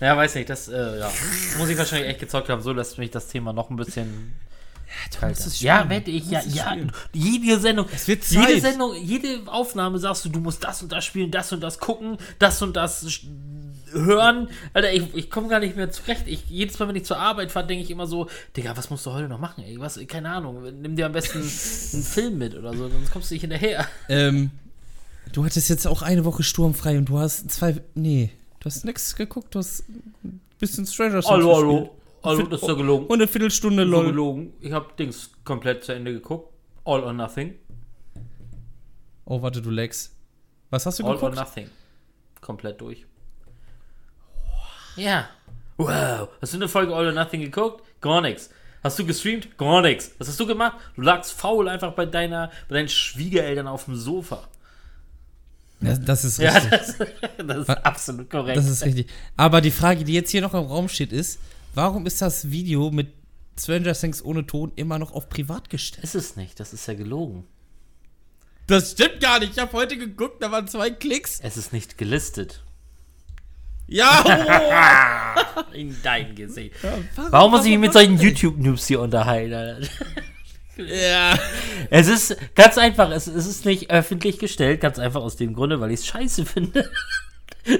ja, weiß nicht, das, äh, ja. Muss ich wahrscheinlich echt gezockt haben. So lässt mich das Thema noch ein bisschen. musst es Ja, wette ich, Du ja, ja. spielen. Jede Sendung, Es wird jede. Sendung, jede Aufnahme sagst du, du musst das und das spielen, das und das gucken, das und das hören. Alter, ich, ich komme gar nicht mehr zurecht. Ich, jedes Mal, wenn ich zur Arbeit fahre, denke ich immer so, Digga, was musst du heute noch machen? Ey, was, keine Ahnung, nimm dir am besten einen Film mit oder so, sonst kommst du nicht hinterher. Ähm, du hattest jetzt auch eine Woche sturmfrei und du hast zwei. Nee, du hast nichts geguckt, du hast ein bisschen Stranger Things Hallo, hallo. Hallo, das ist ja gelogen. Und eine Viertelstunde So lol. gelogen. Ich habe Dings komplett zu Ende geguckt. All or Nothing. Oh, warte, du Lex. Was hast du All or geguckt? Nothing. Komplett durch. Ja. Wow. Hast du eine Folge All or Nothing geguckt? Gar nichts. Hast du gestreamt? Gar nichts. Was hast du gemacht? Du lagst faul einfach bei deiner, bei deinen Schwiegereltern auf dem Sofa. Ja, das ist Ja, richtig. das, das ist absolut korrekt. Das ist richtig. Aber die Frage, die jetzt hier noch im Raum steht, ist: Warum ist das Video mit Stranger Things ohne Ton immer noch auf privat gestellt? ist es nicht. Das ist ja gelogen. Das stimmt gar nicht. Ich habe heute geguckt, da waren zwei Klicks. Es ist nicht gelistet. Ja! In dein Gesicht. warum, Warum muss ich mich mit das solchen? YouTube-Noobs hier unterhalten? Ja. Es ist ganz einfach, es, es ist nicht öffentlich gestellt, ganz einfach aus dem Grunde, weil ich es scheiße finde.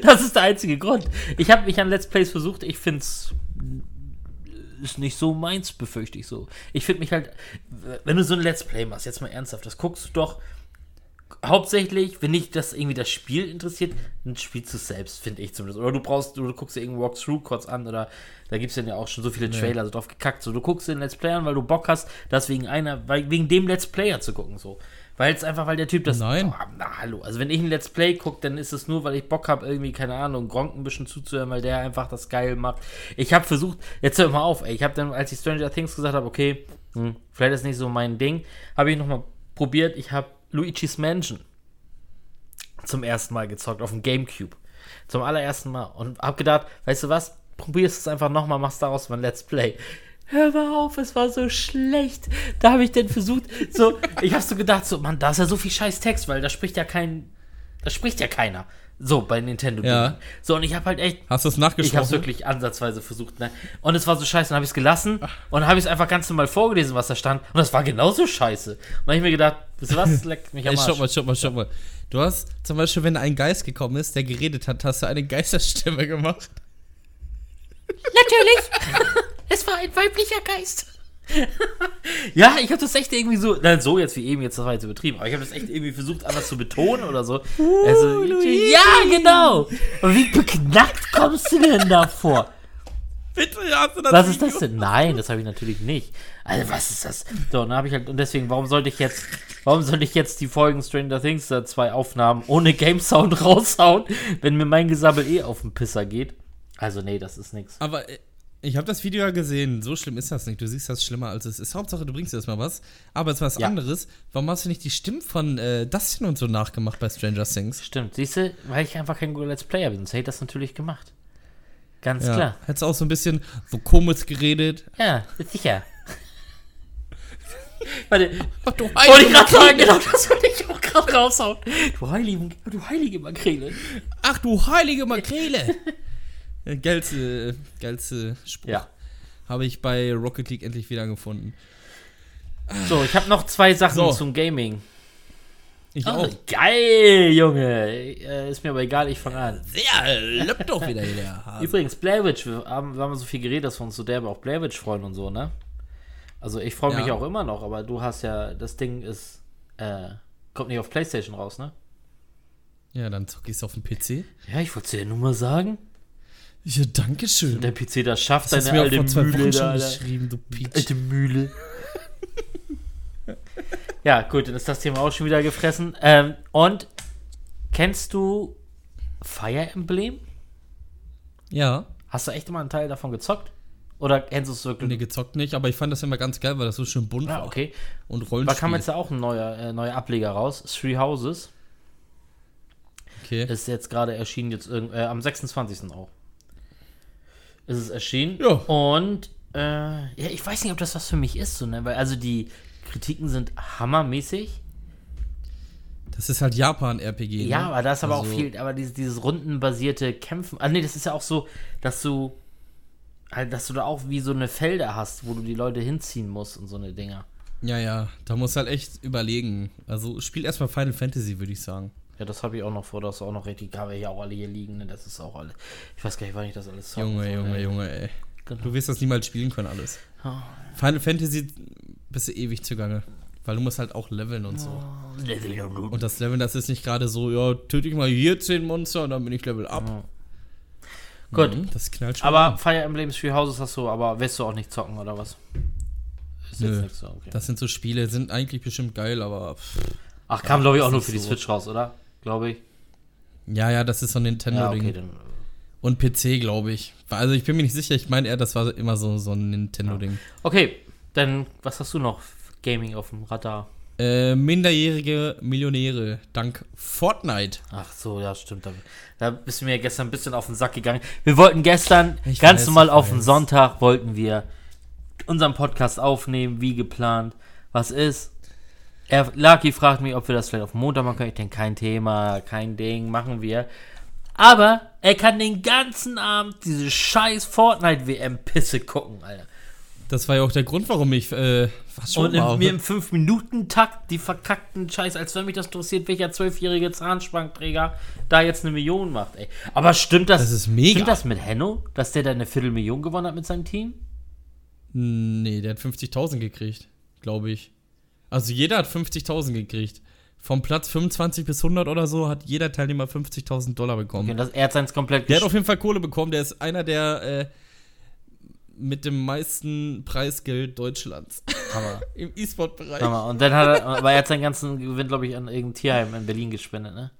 Das ist der einzige Grund. Ich habe mich an Let's Plays versucht, ich finde es ist nicht so meins, befürchte ich so. Ich finde mich halt, wenn du so ein Let's Play machst, jetzt mal ernsthaft, das guckst du doch hauptsächlich, wenn dich das irgendwie das Spiel interessiert, dann spielst du es selbst, finde ich zumindest. Oder du brauchst, du guckst dir irgendeinen Walkthrough kurz an oder da gibt es ja auch schon so viele Trailer so drauf gekackt. So, du guckst den Let's Play an, weil du Bock hast, das wegen einer, weil, wegen dem Let's Player zu gucken, so. Weil es einfach, weil der Typ das. Nein. Oh, na, hallo. Also, wenn ich ein Let's Play gucke, dann ist es nur, weil ich Bock habe, irgendwie, keine Ahnung, Gronk ein bisschen zuzuhören, weil der einfach das geil macht. Ich habe versucht, jetzt hör mal auf, ey. Ich habe dann, als ich Stranger Things gesagt habe, okay, hm, vielleicht ist nicht so mein Ding, habe ich nochmal probiert. Ich habe Luigi's Mansion zum ersten Mal gezockt auf dem Gamecube. Zum allerersten Mal. Und hab gedacht, weißt du was? Probierst es einfach nochmal, machst daraus mal ein Let's Play. Hör mal auf, es war so schlecht. Da habe ich dann versucht, so, ich habe so gedacht, so, Mann, da ist ja so viel scheiß Text, weil da spricht ja kein, da spricht ja keiner. So, bei Nintendo. Ja. So, und ich habe halt echt, Hast du es ich habe wirklich ansatzweise versucht, ne? Und es war so scheiße, dann habe ich es gelassen und dann habe ich es einfach ganz normal vorgelesen, was da stand. Und das war genauso scheiße. Und dann habe ich mir gedacht, wisst ihr was, das leckt mich am Ey, Arsch. stopp mal, stopp mal, stopp mal. Du hast zum Beispiel, wenn ein Geist gekommen ist, der geredet hat, hast du eine Geisterstimme gemacht. Natürlich. es war ein weiblicher Geist. ja, ich habe das echt irgendwie so, nein, so jetzt wie eben, jetzt das war jetzt übertrieben, aber ich habe das echt irgendwie versucht, anders zu betonen oder so. also, Luigi. ja, genau. Aber wie beknackt kommst du denn davor? Bitte, hast du das Was ist das denn? Nein, das habe ich natürlich nicht. Also, was ist das? So, und dann habe ich halt, und deswegen, warum sollte ich jetzt, warum sollte ich jetzt die Folgen Stranger Things, da zwei Aufnahmen ohne Game Sound raushauen, wenn mir mein Gesabbel eh auf den Pisser geht? Also, nee, das ist nix. Aber äh, ich habe das Video ja gesehen. So schlimm ist das nicht. Du siehst das schlimmer, als es ist. Hauptsache, du bringst erstmal was. Aber jetzt was Ja. anderes. Warum hast du nicht die Stimmen von äh, Dustin und so nachgemacht bei Stranger Things? Stimmt, siehst du, weil ich einfach kein guter Let's Player bin, sonst hätte ich das natürlich gemacht. Ganz Ja. klar. Hättest du auch so ein bisschen so komisch geredet. Ja, sicher. Warte, Ach, du wollte ich gerade sagen, genau das wollte ich auch gerade raushauen. Du heilige, du heilige Makrele. Ach du heilige Makrele! Äh, geilste, geilste Spruch. Ja. Habe ich bei Rocket League endlich wieder gefunden. So, ich habe noch zwei Sachen So. zum Gaming. Ich Oh, auch. geil, Junge. Äh, ist mir aber egal, ich fange an. Sehr, löppt doch wieder hier. Übrigens, Blair Witch, wir haben, wir haben so viel geredet, dass wir uns so derbe auch Blair Witch freuen und so, ne? Also ich freue mich Ja. auch immer noch, aber du hast ja, das Ding ist, äh, kommt nicht auf Playstation raus, ne? Ja, dann zock ich's auf dem PC. Ja, ich wollte dir nur mal sagen. Ja, danke schön. Der PC das schafft, Das deine alte Mühle da. Geschrieben, du Peach. Alte Mühle. ja, gut, dann ist das Thema auch schon wieder gefressen. Ähm, und kennst du Fire Emblem? Ja, Hast du echt mal einen Teil davon gezockt? Oder kennst du es wirklich? nee, gezockt nicht, aber ich fand das immer ganz geil, weil das so schön bunt Ah, war. okay. Und Da Rollenspiel. kam jetzt ja auch ein neuer, äh, neuer Ableger raus. Three Houses. okay. Ist jetzt gerade erschienen, jetzt äh, am 26. auch. Ist es erschienen. Ja. Und äh, ja, ich weiß nicht, ob das was für mich ist, so, ne? Weil also die Kritiken sind hammermäßig. Das ist halt Japan-RPG. Ja, ne? aber da ist aber Also- auch viel, aber dieses, dieses rundenbasierte Kämpfen. Ah, nee, das ist ja auch so, dass du halt, dass du da auch wie so eine Felder hast, wo du die Leute hinziehen musst und so eine Dinger. Ja, ja, da musst du halt echt überlegen. Also spiel erstmal Final Fantasy, würde ich sagen. Ja, das habe ich auch noch vor, das ist auch noch richtig, haben wir hier auch alle hier liegen, ne? Das ist auch alle. Ich weiß gar nicht, wann ich das alles zocken Junge, soll, Junge, ey. Junge, ey. Genau. Du wirst das niemals spielen können, alles. Oh. Final Fantasy bist du ewig zugange. Weil du musst halt auch leveln und so. Level und das Leveln, das ist nicht gerade so, ja, töte ich mal hier 10 Monster und dann bin ich Level up. Ja. Gut. Mhm, das knallt schon. Aber Fire Emblem Three Houses hast du, aber wirst du auch nicht zocken, oder was? Ist Nö. so, okay. Das sind so Spiele, sind eigentlich bestimmt geil, aber pff. Ach, kam glaube ich auch nur für die so. Switch raus, oder? Glaube ich. ja, ja, das ist so ein Ja, Nintendo-Ding. okay, dann. Und PC, glaube ich. Also ich bin mir nicht sicher, ich meine eher, das war immer so, so ein Nintendo-Ding. Okay, dann was hast du noch? Gaming auf dem Radar. Äh, minderjährige Millionäre dank Fortnite. Ach so, ja, stimmt. Da, da bist du mir gestern ein bisschen auf den Sack gegangen. Wir wollten gestern, Ich ganz weiß, normal auf den. Sonntag, wollten wir unseren Podcast aufnehmen, wie geplant. Was ist? Er, Lucky fragt mich, ob wir das vielleicht auf Montag machen können. Ich denke, kein Thema, kein Ding, machen wir. Aber er kann den ganzen Abend diese scheiß Fortnite-WM-Pisse gucken, Alter. Das war ja auch der Grund, warum ich äh, was schon Und in, mir im 5-Minuten-Takt die verkackten Scheiß, als wenn mich das interessiert, welcher zwölfjährige Zahnspannträger da jetzt eine Million macht, ey. Aber stimmt das? Das ist mega. Stimmt das mit Henno, dass der da eine Viertelmillion gewonnen hat mit seinem Team? Nee, der hat 50.000 gekriegt, glaube ich. Also jeder hat 50.000 gekriegt. Vom Platz 25 bis 100 oder so hat jeder Teilnehmer 50.000 Dollar bekommen. Okay, das, er hat seins komplett Der hat auf jeden Fall Kohle bekommen. Der ist einer der äh, mit dem meisten Preisgeld Deutschlands Hammer, im E-Sport-Bereich. Hammer. Und dann hat er, aber er hat seinen ganzen Gewinn, glaube ich, an irgendein Tierheim in Berlin gespendet, ne?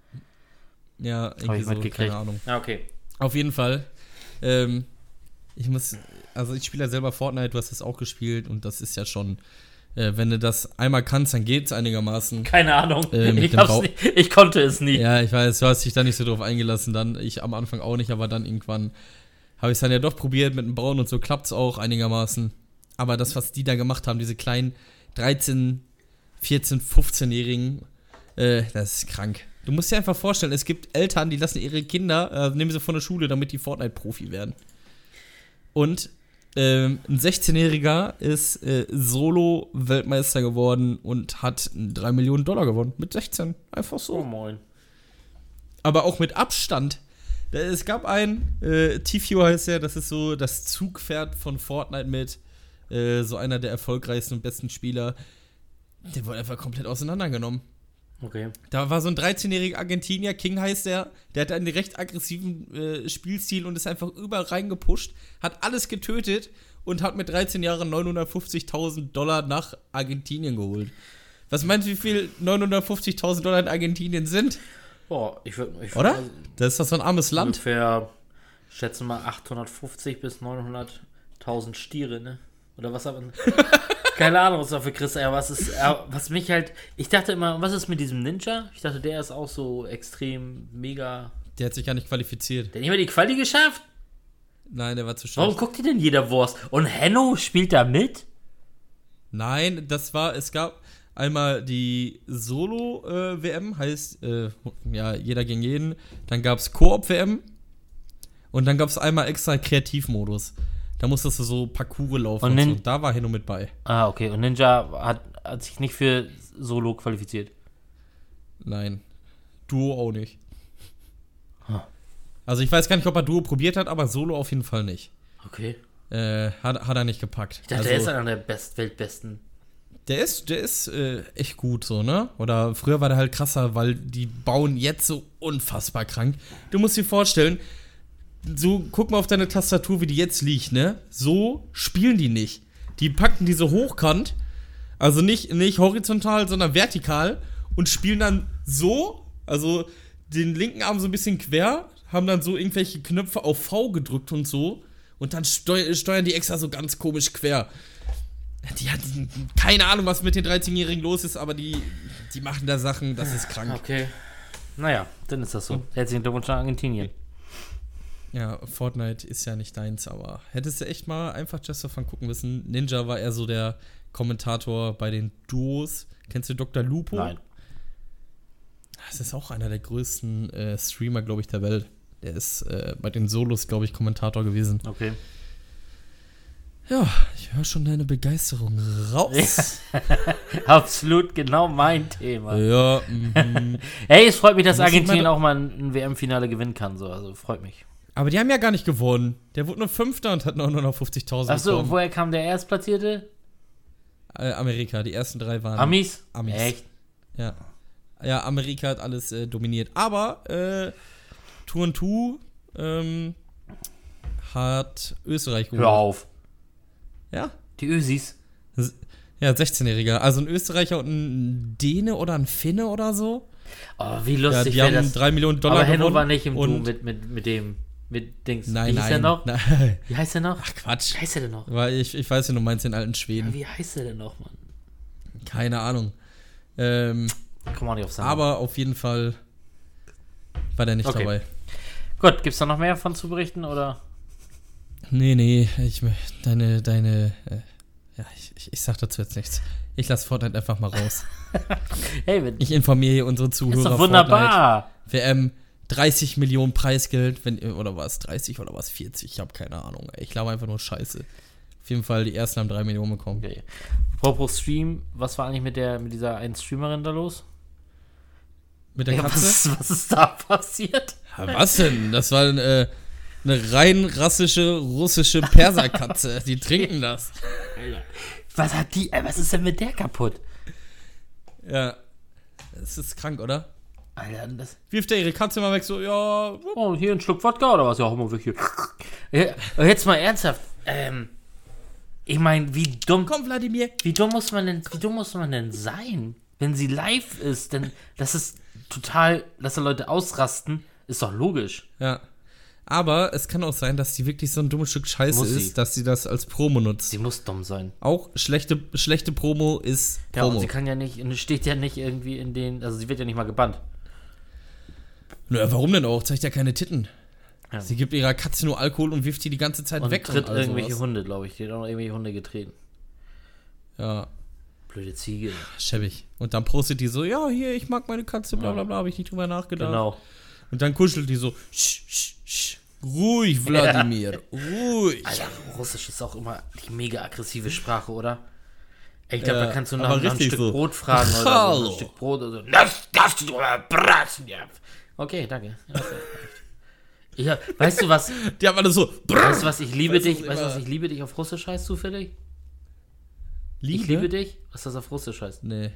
Ja, irgendwie ich so, mitgekriegt. keine Ahnung. Ja, okay. Auf jeden Fall. Ähm, ich muss, also ich spiele ja selber Fortnite, du hast das auch gespielt und das ist ja schon, äh, wenn du das einmal kannst, dann geht's einigermaßen. Keine Ahnung. Äh, ich, nie, ich konnte es nie. Ja, ich weiß, du hast dich da nicht so drauf eingelassen, dann ich am Anfang auch nicht, aber dann irgendwann habe ich es dann ja doch probiert mit dem Bauen und so klappt's auch einigermaßen. Aber das, was die da gemacht haben, diese kleinen 13, 14, 15-Jährigen, äh, das ist krank. Du musst dir einfach vorstellen, es gibt Eltern, die lassen ihre Kinder, äh, nehmen sie von der Schule, damit die Fortnite-Profi werden. Und ähm, ein 16-Jähriger ist äh, Solo-Weltmeister geworden und hat 3 Millionen Dollar gewonnen. Mit 16. Einfach so Oh, moin. aber auch mit Abstand. Es gab einen, äh, Tifio heißt er, das ist so das Zugpferd von Fortnite mit, äh, so einer der erfolgreichsten und besten Spieler. Der wurde einfach komplett auseinandergenommen. Okay. Da war so ein 13-jähriger Argentinier, King heißt der, der hatte einen recht aggressiven äh, Spielstil und ist einfach überall reingepusht, hat alles getötet und hat mit 13 Jahren 950.000 Dollar nach Argentinien geholt. Was meinst du, wie viel 950.000 Dollar in Argentinien sind? Boah, ich würde. Würd Oder? mal Das ist doch so ein armes Land. Ungefähr, schätzen mal 850 bis 900.000 Stiere, ne? Oder was aber. Keine Ahnung, was dafür Chris, ja, was ist, ja, was mich halt. Ich dachte immer, was ist mit diesem Ninja? Ich dachte, der ist auch so extrem mega. Der hat sich gar nicht qualifiziert. Der hat nicht mal die Quali geschafft? Nein, der war zu Warum schlecht. guckt ihr denn jeder Wurst? Und Henno spielt da mit? Nein, das war, es gab einmal die Solo-WM, heißt, äh, ja, jeder gegen jeden. Dann gab es Koop-WM. Und dann gab es einmal extra Kreativmodus. Da musstest du so Parcours laufen Und und, so. Da war Henno mit bei. Ah, okay. Und Ninja hat, hat sich nicht für Solo qualifiziert. Nein. Duo auch nicht. Ah. Also ich weiß gar nicht, ob er Duo probiert hat, aber Solo auf jeden Fall nicht. Okay. Äh, hat, hat er nicht gepackt. Ich dachte, also, der ist einer der Best Weltbesten. Der ist, der ist äh, echt gut so, ne? Oder früher war der halt krasser, weil die bauen jetzt so unfassbar krank. Du musst dir vorstellen, so, guck mal auf deine Tastatur, wie die jetzt liegt, ne? So spielen die nicht. Die packen diese hochkant, also nicht, nicht horizontal, sondern vertikal und spielen dann so, also den linken Arm so ein bisschen quer, haben dann so irgendwelche Knöpfe auf V gedrückt und so und dann steu steuern die extra so ganz komisch quer. Die hatten keine Ahnung, was mit den 13-Jährigen los ist, aber die, die machen da Sachen, das ist krank. Okay. Naja, dann ist das so. Herzlichen Glückwunsch nach Argentinien. Ja, Fortnite ist ja nicht deins, aber hättest du echt mal einfach Just for Fun gucken müssen. Ninja war eher so der Kommentator bei den Duos. Kennst du Dr. Lupo? Nein. Das ist auch einer der größten äh, Streamer, glaube ich, der Welt. Der ist äh, bei den Solos, glaube ich, Kommentator gewesen. Okay. Ja, ich höre schon deine Begeisterung raus. Absolut genau mein Thema. Ja, mhm. Hey, es freut mich, dass Argentinien auch mal ein, ein WM-Finale gewinnen kann. So. Also freut mich. Aber die haben ja gar nicht gewonnen. Der wurde nur Fünfter und hat nur noch 50.000 Achso, woher kam der Erstplatzierte? Äh, Amerika, die ersten drei waren. Amis? Amis. Echt? Ja. Ja, Amerika hat alles äh, dominiert. Aber äh, Tour und Two ähm, hat Österreich Hör auf. Ja. Die Ösis. Ja, 16-Jähriger. Also ein Österreicher und ein Däne oder ein Finne oder so. Oh, wie Ja, lustig die wäre haben das. 3 Millionen Dollar Aber Henno gewonnen. war nicht im Duo mit, mit, mit dem, mit Dings. Nein, wie hieß nein. er noch? Nein. Wie heißt er noch? Ach Quatsch. Wie heißt er denn noch? Weil ich, ich weiß ja, du meinst den alten Schweden. Wie heißt er denn noch, Mann? Keine Ahnung. Ähm, Komm auch nicht auf seinen aber auf jeden Fall war der nicht Okay. dabei. Gut, gibt's da noch mehr von zu berichten oder? Nee, nee, ich deine, deine, äh, ja, ich, ich, ich sag dazu jetzt nichts. Ich lasse Fortnite einfach mal raus. Hey, Ich informiere hier unsere Zuhörer. ist doch Fortnite, wunderbar. WM, 30 Millionen Preisgeld, wenn, oder was, 30 oder was, 40, ich habe keine Ahnung. Ich glaube einfach nur Scheiße. Auf jeden Fall, die ersten haben 3 Millionen bekommen. Okay. Apropos Stream, was war eigentlich mit der mit dieser einen Streamerin da los? Mit der Ja, Katze? was, was ist da passiert? Ja, was denn? Das war äh, eine rein rassische russische Perserkatze. Die trinken das. Was hat die, was ist denn mit der kaputt? Ja. Das ist krank, oder? Alter, das, Wirft er ihre Katze mal weg, so, ja. oh, hier ein Schluck Wodka oder was? Ja, mal hier. Ja, aber jetzt mal ernsthaft, ähm, ich meine, wie dumm, Komm, Wladimir. wie dumm muss man denn, wie dumm muss man denn sein, wenn sie live ist? Denn das ist total, dass da Leute ausrasten, ist doch logisch. Ja. Aber es kann auch sein, dass die wirklich so ein dummes Stück Scheiße Muss sie. ist, dass sie das als Promo nutzt. Sie muss dumm sein. Auch schlechte, schlechte Promo ist Ja, und Promo. sie kann ja nicht, steht ja nicht irgendwie in den, also sie wird ja nicht mal gebannt. Nö, warum denn auch? Zeigt ja keine Titten. Ja. Sie gibt ihrer Katze nur Alkohol und wirft die die ganze Zeit Und weg. tritt all irgendwelche sowas. Hunde, glaube ich. Die hat auch noch irgendwelche Hunde getreten. Ja, Blöde Ziege. schäbig. Und dann postet die so, ja, hier, ich mag meine Katze, bla bla bla, habe ich nicht drüber nachgedacht. Genau. Und dann kuschelt die so, sch, sch, sch. Ruhig, Wladimir, ruhig. Alter, Russisch ist auch immer die mega aggressive Sprache, oder? Ich glaube, Ja, da kannst du nach, nach ein Stück so. Brot fragen oder so. Ein Stück Brot oder so. Das, das du braten, ja. Okay, danke. Ja, weißt du was? Die haben alle so, Weißt du was? Ich liebe Weißt dich. Weißt du was? Ich liebe dich auf Russisch heißt zufällig? Liebe? Ich liebe dich. Was das auf Russisch heißt? Nee.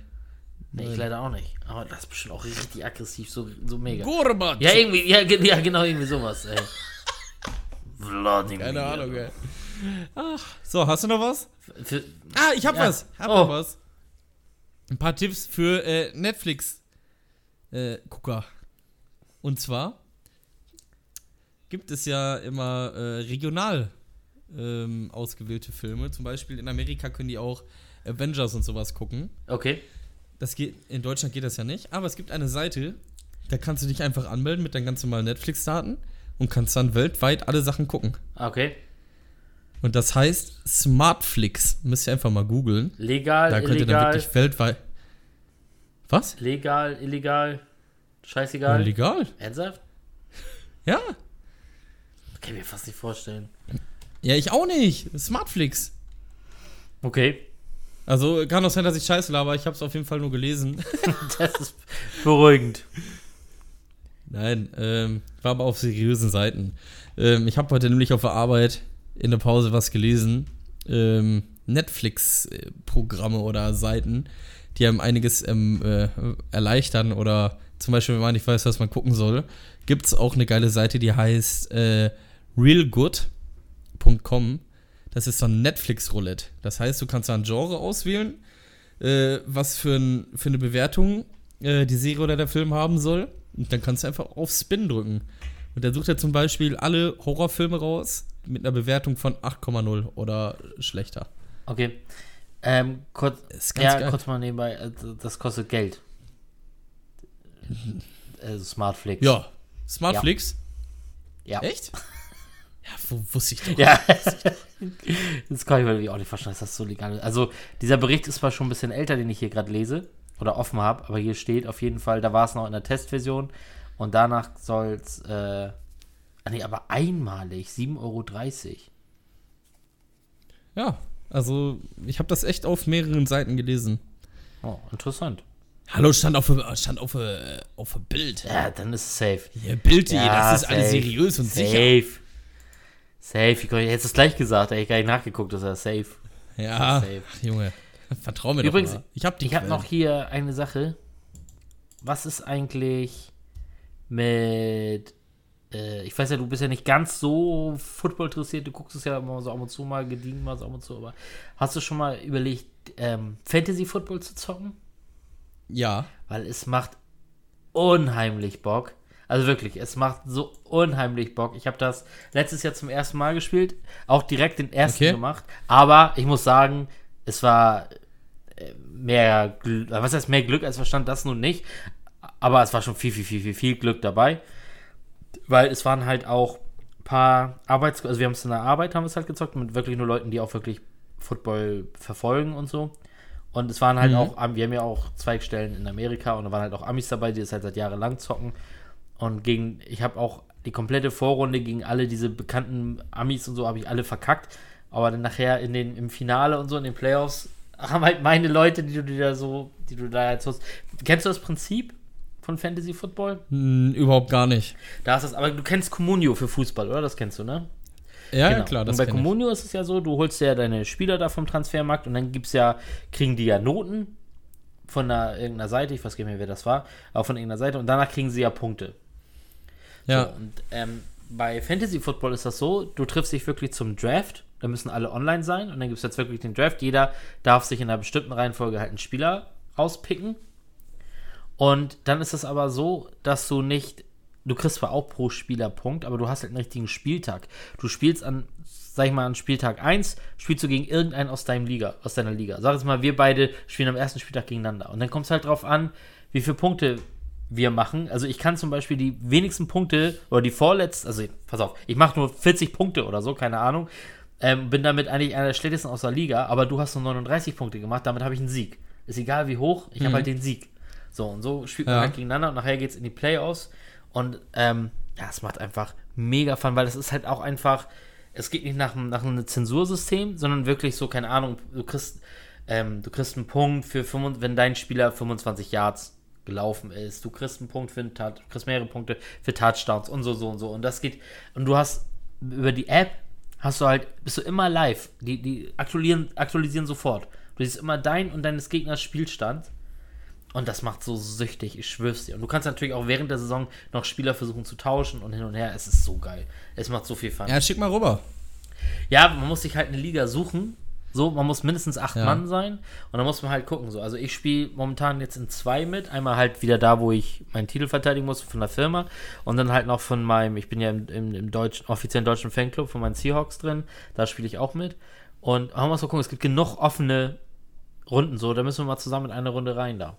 Nee, ich leider auch nicht. Aber das ist bestimmt auch richtig aggressiv, so, so mega. Gorbat. Ja, irgendwie, ja, ja, genau, irgendwie sowas, ey. Wladimir. Keine Ahnung, ey. Ach, so, hast du noch was? Für, Ah, ich hab Ja. was. Hab Oh. noch was. Ein paar Tipps für äh, Netflix-Gucker. Und zwar gibt es ja immer äh, regional ähm, ausgewählte Filme. Zum Beispiel in Amerika können die auch Avengers und sowas gucken. okay. Das geht, in Deutschland geht das ja nicht, aber es gibt eine Seite, da kannst du dich einfach anmelden mit deinen ganz normalen Netflix-Daten und kannst dann weltweit alle Sachen gucken. Okay. Und das heißt Smartflix. Müsst ihr einfach mal googeln. Legal, Da könnt ihr dann illegal, wirklich weltweit. Was? legal, illegal, scheißegal. Legal? Ernsthaft? Ja. Kann ich mir fast nicht vorstellen. Ja, ich auch nicht. Smartflix. Okay. Also kann auch sein, dass ich scheiße laber. Ich habe es auf jeden Fall nur gelesen. Das ist beruhigend. Nein, ähm, war aber auf seriösen Seiten. Ähm, ich habe heute nämlich auf der Arbeit in der Pause was gelesen. Ähm, Netflix-Programme oder Seiten, die einem einiges ähm, äh, erleichtern oder zum Beispiel, wenn man nicht weiß, was man gucken soll, gibt es auch eine geile Seite, die heißt äh, realgood.com. Das ist so ein Netflix-Roulette. Das heißt, du kannst da ein Genre auswählen, äh, was für, ein, für eine Bewertung äh, die Serie oder der Film haben soll. Und dann kannst du einfach auf Spin drücken. Und der sucht ja zum Beispiel alle Horrorfilme raus mit einer Bewertung von 8,0 oder schlechter. Okay. Ähm, kurz, ja, geil. kurz mal nebenbei, äh, das kostet Geld. Also Smartflix. Ja. Smartflix? Ja. Echt? Ja, wo, wusste ich doch. Ja. das kann ich mir irgendwie auch nicht verstehen, dass das so legal ist. Also, dieser Bericht ist zwar schon ein bisschen älter, den ich hier gerade lese oder offen habe, aber hier steht auf jeden Fall, da war es noch in der Testversion und danach soll es, äh, ah nee, aber einmalig, 7,30 Euro. Ja, also ich habe das echt auf mehreren Seiten gelesen. Oh, interessant. Hallo, stand auf, stand auf, äh, auf Bild. Ja, dann ist es safe. Ja, Bild.de, Ja, das ist alles safe. seriös und sicher. Safe. Safe. Ich hätte es gleich gesagt, hätte ich gar nicht nachgeguckt, das ist ja safe. Ja, Safe. Junge, vertrau mir Übrigens, doch mal. Ich hab habe Quellen. noch hier eine Sache. Was ist eigentlich mit. Äh, ich weiß ja, du bist ja nicht ganz so Football interessiert. Du guckst es ja immer so ab und zu mal, gediegen mal so ab und zu. Aber hast du schon mal überlegt, ähm, Fantasy Football zu zocken? Ja, Weil es macht unheimlich Bock. Also wirklich, es macht so unheimlich Bock. Ich habe das letztes Jahr zum ersten Mal gespielt, auch direkt den ersten Okay. gemacht. Aber ich muss sagen, es war äh, mehr, Gl- was heißt mehr Glück als Verstand, das nun nicht. Aber es war schon viel, viel, viel, viel, viel Glück dabei. Weil es waren halt auch ein paar Arbeits... Also wir haben es in der Arbeit, haben es halt gezockt, mit wirklich nur Leuten, die auch wirklich Football verfolgen und so. Und es waren halt Mhm. auch, wir haben ja auch Zweigstellen in Amerika und da waren halt auch Amis dabei, die das halt seit Jahren lang zocken. Und gegen, ich habe auch die komplette Vorrunde gegen alle diese bekannten Amis und so habe ich alle verkackt. Aber dann nachher in den, im Finale und so, in den Playoffs, haben halt meine Leute, die du dir da so, die du da jetzt hast. Kennst du das Prinzip von Fantasy Football? hm, überhaupt gar nicht. Da ist das, aber du kennst Comunio für Fußball, oder? Das kennst du, ne? Ja, Genau. klar, das Und bei. Comunio ist es ja so, du holst ja deine Spieler da vom Transfermarkt und dann gibt's ja, kriegen die ja Noten von einer, irgendeiner Seite, ich weiß gar nicht mehr, wer das war, aber von irgendeiner Seite und danach kriegen sie ja Punkte. Ja, So, und ähm, bei Fantasy Football ist das so, du triffst dich wirklich zum Draft, da müssen alle online sein und dann gibt es jetzt wirklich den Draft. Jeder darf sich in einer bestimmten Reihenfolge halt einen Spieler rauspicken. Und dann ist es aber so, dass du nicht, du kriegst zwar auch pro Spieler Punkt, aber du hast halt einen richtigen Spieltag. Du spielst an, sag ich mal, an Spieltag 1, spielst du gegen irgendeinen aus deinem Liga, aus deiner Liga. Sag jetzt mal, wir beide spielen am ersten Spieltag gegeneinander. Und dann kommt es halt drauf an, wie viele Punkte wir machen. Also ich kann zum Beispiel die wenigsten Punkte oder die vorletzten, also pass auf, ich mache nur 40 Punkte oder so, keine Ahnung. Ähm, bin damit eigentlich einer der schlechtesten aus der Liga, aber du hast nur 39 Punkte gemacht, damit habe ich einen Sieg. Ist egal wie hoch, ich habe halt den Sieg. So, und so spielt man Ja. halt gegeneinander und nachher geht es in die Playoffs. Und ähm, ja, es macht einfach mega Fun, weil es ist halt auch einfach, es geht nicht nach, nach einem Zensursystem, sondern wirklich so, keine Ahnung, du kriegst, ähm, du kriegst einen Punkt für 25, wenn dein Spieler 25 Yards gelaufen ist. Du kriegst einen Punkt für einen Touch, du kriegst mehrere Punkte für Touchdowns und so, so und so. Und das geht, und du hast über die App hast du halt, bist du immer live. Die, die aktualisieren, aktualisieren sofort. Du siehst immer dein und deines Gegners Spielstand. Und das macht so süchtig, ich schwör's dir. Und du kannst natürlich auch während der Saison noch Spieler versuchen zu tauschen und hin und her. Es ist so geil. Es macht so viel Fun. ja, schick mal rüber. Ja, man muss sich halt eine Liga suchen. So, man muss mindestens acht Ja. Mann sein. Und dann muss man halt gucken. So. Also ich spiele momentan jetzt in zwei mit. Einmal halt wieder da, wo ich meinen Titel verteidigen muss von der Firma. Und dann halt noch von meinem, ich bin ja im, im, im deutschen, offiziellen deutschen Fanclub von meinen Seahawks drin. Da spiele ich auch mit. Und man muss mal gucken, es gibt genug offene Runden so. Da müssen wir mal zusammen in eine Runde rein da.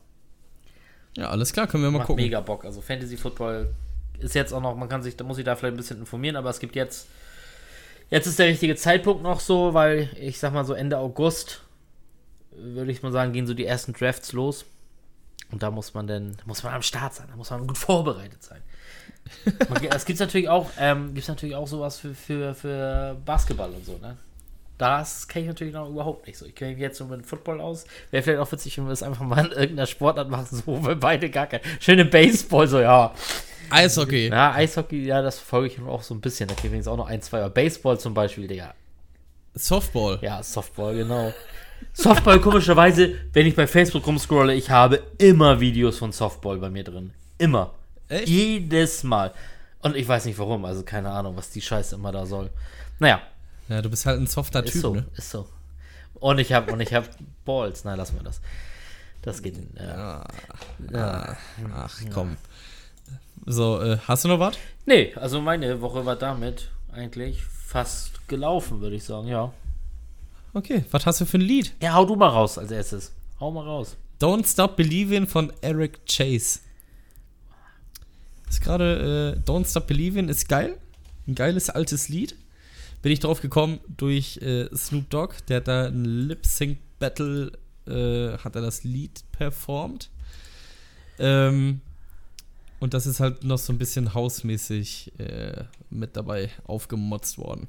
Ja, alles klar, können wir mal Macht gucken. mega Bock. Also Fantasy Football ist jetzt auch noch, man kann sich, da muss ich da vielleicht ein bisschen informieren, aber es gibt jetzt, jetzt ist der richtige Zeitpunkt noch so, weil ich sag mal so Ende August, würde ich mal sagen, gehen so die ersten Drafts los. Und da muss man dann, da muss man am Start sein, da muss man gut vorbereitet sein. Es gibt natürlich auch, ähm, gibt's natürlich auch sowas für, für, für Basketball und so, ne? Das kenne ich natürlich noch überhaupt nicht so. Ich kenne mich jetzt so mit Football aus. Wäre vielleicht auch witzig, wenn wir das einfach mal in irgendeiner Sportart machen, so wo wir beide gar kein. Schöne Baseball, so ja. Eishockey. Ja, Eishockey, ja, das verfolge ich auch so ein bisschen. Da kriegen wir jetzt auch noch ein, zwei. Aber Baseball zum Beispiel, Digga. Softball. Ja, Softball, genau. Softball, komischerweise, wenn ich bei Facebook rumscrolle, ich habe immer Videos von Softball bei mir drin. Immer. Echt? Jedes Mal. Und ich weiß nicht warum, also keine Ahnung, was die Scheiße immer da soll. Naja, Ja, du bist halt ein softer ist Typ, so, ne? ist so. Und ich habe und ich habe Balls. Nein, lassen wir das. Das geht. Äh, Ah, ja. ach, komm. So, äh, hast du noch was? Nee, also meine Woche war damit eigentlich fast gelaufen, würde ich sagen, ja. Okay, was hast du für ein Lied? Ja, hau du mal raus als erstes. Hau mal raus. Don't Stop Believing von Eric Chase. Ist gerade, äh, Don't Stop Believing ist geil. Ein geiles altes Lied. Bin ich drauf gekommen durch äh, Snoop Dogg. Der hat da ein Lip-Sync-Battle, äh, hat er das Lied performt. Ähm, und das ist halt noch so ein bisschen hausmäßig äh, mit dabei aufgemotzt worden.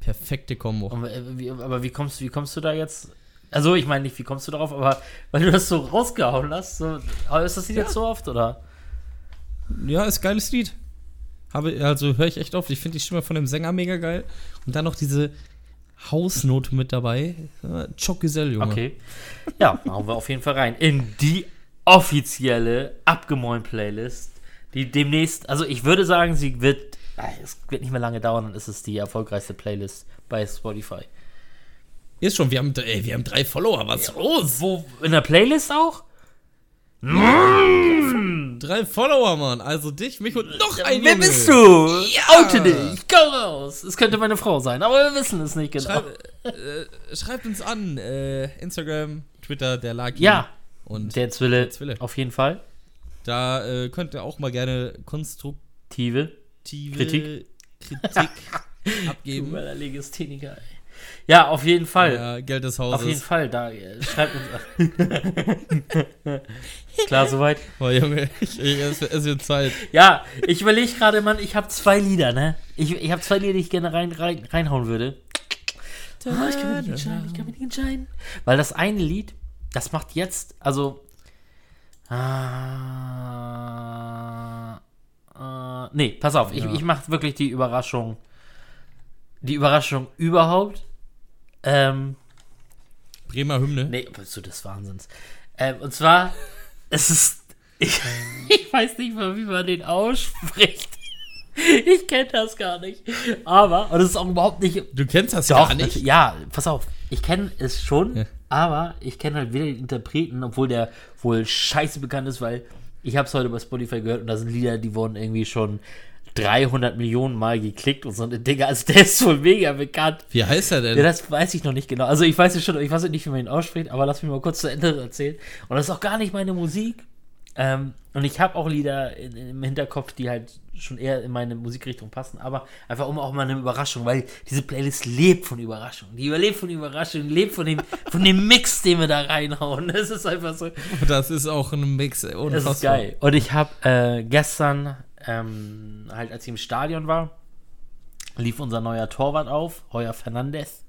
Perfekte Kombo. Und, äh, wie, aber wie kommst, wie kommst du da jetzt? Also, ich meine nicht, wie kommst du darauf, aber weil du das so rausgehauen hast, so, aber ist das Lied jetzt so oft, oder? Ja, ist geiles Lied. Habe, also höre ich echt oft. Ich finde die Stimme von dem Sänger mega geil. Und dann noch diese Hausnote mit dabei. Ja, Choc-Gesell, Junge. Okay. Ja, machen wir auf jeden Fall rein. In die offizielle Abgemoin-Playlist, die demnächst, also ich würde sagen, sie wird, ah, es wird nicht mehr lange dauern, dann ist es die erfolgreichste Playlist bei Spotify. Ist schon, wir haben, ey, wir haben drei Follower. Was ist los? Wo, in der Playlist auch? Drei Follower, Mann. Also dich, mich und noch ein Wer Junge. bist du? Ja. Oute dich, komm raus. Es könnte meine Frau sein, aber wir wissen es nicht genau. Schreib, äh, schreibt uns an. Äh, Instagram, Twitter, der Lucky. Ja. Und Der Zwille, Der Zwille. auf jeden Fall. da äh, könnt ihr auch mal gerne konstruktive Tive. Kritik. Kritik abgeben. Er Legastheniker, ey. Ja, auf jeden Fall. Ja, Geld des Auf jeden Hauses. Fall, da schreibt uns. Klar, soweit. Oh, Junge, ich, ich, es, es wird Zeit. Ja, ich überlege gerade, Mann, ich habe zwei Lieder, ne? Ich, ich habe zwei Lieder, die ich gerne rein, rein, reinhauen würde. Ah, ich kann mich nicht entscheiden, ich kann mich nicht entscheiden. Weil das eine Lied, das macht jetzt, also. Ah, äh, nee, pass auf, ich, Ja. ich mache wirklich die Überraschung. Die Überraschung überhaupt. Ähm, Bremer Hymne. Nee, bist du des Wahnsinns. Ähm, und zwar, es ist. Ich, ich weiß nicht mal, wie man den ausspricht. Ich kenne das gar nicht. Aber, und es ist auch überhaupt nicht. Du kennst das Doch, gar nicht. ja, pass auf. Ich kenne es schon, Ja. aber ich kenne halt weder den Interpreten, obwohl der wohl scheiße bekannt ist, weil ich habe es heute bei Spotify gehört und da sind Lieder, die wurden irgendwie schon 300 Millionen Mal geklickt und so eine Dinge. Also der ist wohl mega bekannt. Wie heißt er denn? Ja, das weiß ich noch nicht genau. Also ich weiß es schon, ich weiß nicht, wie man ihn ausspricht, aber lass mich mal kurz zu Ende erzählen. Und das ist auch gar nicht meine Musik. Ähm, und ich habe auch Lieder in, im Hinterkopf, die halt schon eher in meine Musikrichtung passen, aber einfach um auch mal eine Überraschung, weil diese Playlist lebt von Überraschungen. Die überlebt von Überraschungen, lebt von dem, von dem Mix, den wir da reinhauen. Das ist einfach so. Das ist auch ein Mix. ey, Das Unfassbar. ist geil. Und ich habe äh, gestern, ähm, halt als ich im Stadion war, lief unser neuer Torwart auf, Heuer Fernandez.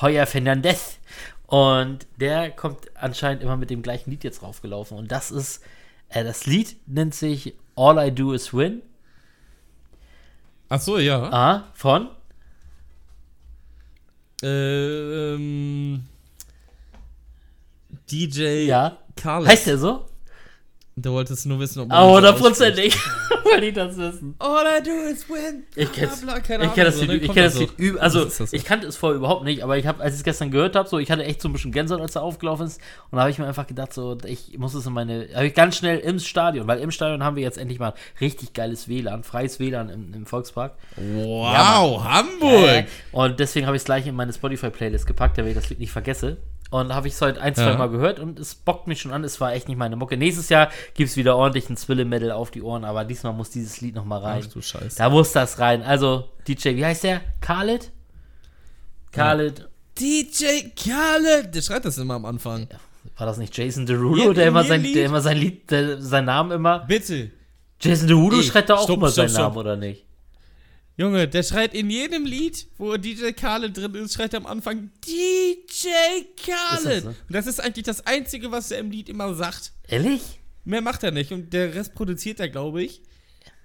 Heuer Fernandez. Und der kommt anscheinend immer mit dem gleichen Lied jetzt raufgelaufen. Und das ist, äh, das Lied nennt sich All I Do Is Win. Ach so, ja. Ah, von? Ähm, DJ Ja. Khaled. Heißt der so? Du wolltest nur wissen, ob Ah, das hundertprozentig. Wollte ich das wissen. All I do is win. Ich Ich kenne das Ahnung, Lied, so, ich ne? kenn das Lied üb- Also, Das das so. ich kannte es vorher überhaupt nicht, aber ich habe, als ich es gestern gehört habe, so, ich hatte echt so ein bisschen Gänsehaut, als er aufgelaufen ist. Und da habe ich mir einfach gedacht, so, ich muss es in meine, habe ich ganz schnell im Stadion, weil im Stadion haben wir jetzt endlich mal richtig geiles WLAN, freies WLAN im, im Volkspark. Wow, Hamburg. Äh, und deswegen habe ich es gleich in meine Spotify-Playlist gepackt, damit ich das Lied nicht vergesse. Und habe ich es heute ein, zwei Ja. Mal gehört und es bockt mich schon an. Es war echt nicht meine Mucke. Nächstes Jahr gibt es wieder ordentlich ein Zwille-Metal auf die Ohren, aber diesmal muss dieses Lied nochmal rein. Ach du Scheiße. Da muss das rein. Also, DJ, wie heißt der? Khaled? Khaled. DJ Khaled. Der schreit das immer am Anfang. War das nicht Jason Derulo, Hier- der immer sein, Lied. der immer sein Lied, der, sein Namen immer. Bitte. Jason Derulo Ey, schreit da auch stopp, immer stopp, seinen stopp. Namen, oder nicht? Junge, der schreit in jedem Lied, wo DJ Khaled drin ist, schreit er am Anfang DJ Khaled. So? Und das ist eigentlich das Einzige, was er im Lied immer sagt. Ehrlich? Mehr macht er nicht und der Rest produziert er, glaube ich.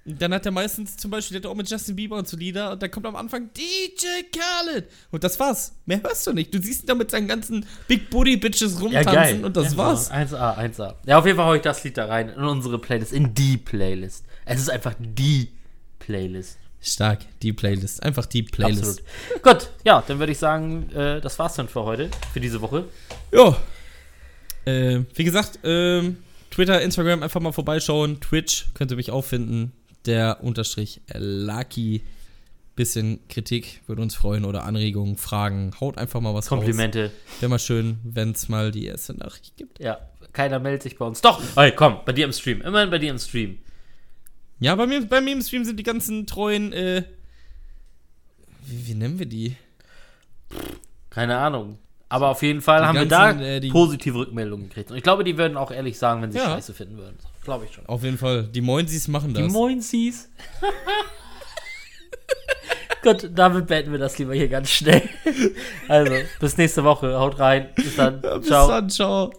Und dann hat er meistens zum Beispiel, der hat auch mit Justin Bieber und so Lieder und dann kommt am Anfang DJ Khaled. Und das war's. Mehr hörst du nicht. Du siehst ihn da mit seinen ganzen Big Booty Bitches rumtanzen und das Ja, war's. 1A, 1A. Ja, auf jeden Fall hau ich das Lied da rein in unsere Playlist, in die Playlist. Es ist einfach die Playlist. Stark, die Playlist. Einfach die Playlist. Absolut. Gut, ja, dann würde ich sagen, äh, das war's dann für heute, für diese Woche. Ja. Äh, wie gesagt, ähm, Twitter, Instagram einfach mal vorbeischauen. Twitch könnt ihr mich auch finden. Der Unterstrich Lucky. Bisschen Kritik würde uns freuen oder Anregungen, Fragen. Haut einfach mal was Komplimente. raus. Wäre mal schön, wenn es mal die erste Nachricht gibt. Ja, keiner meldet sich bei uns. Doch, hey, komm, bei dir im Stream. Immerhin bei dir im Stream. Ja, bei mir, bei mir im Stream sind die ganzen treuen, äh, wie, wie nennen wir die? Keine Ahnung. Aber auf jeden Fall Die haben ganzen, wir da äh, die- positive Rückmeldungen gekriegt. Und ich glaube, die würden auch ehrlich sagen, wenn sie Ja. scheiße finden würden. Glaube ich schon. Auf jeden Fall. Die Moinsis machen Die das. Moinsies. Gut, damit beenden wir das lieber hier ganz schnell. Also, bis nächste Woche. Haut rein. Bis dann. Bis Ciao. dann, ciao.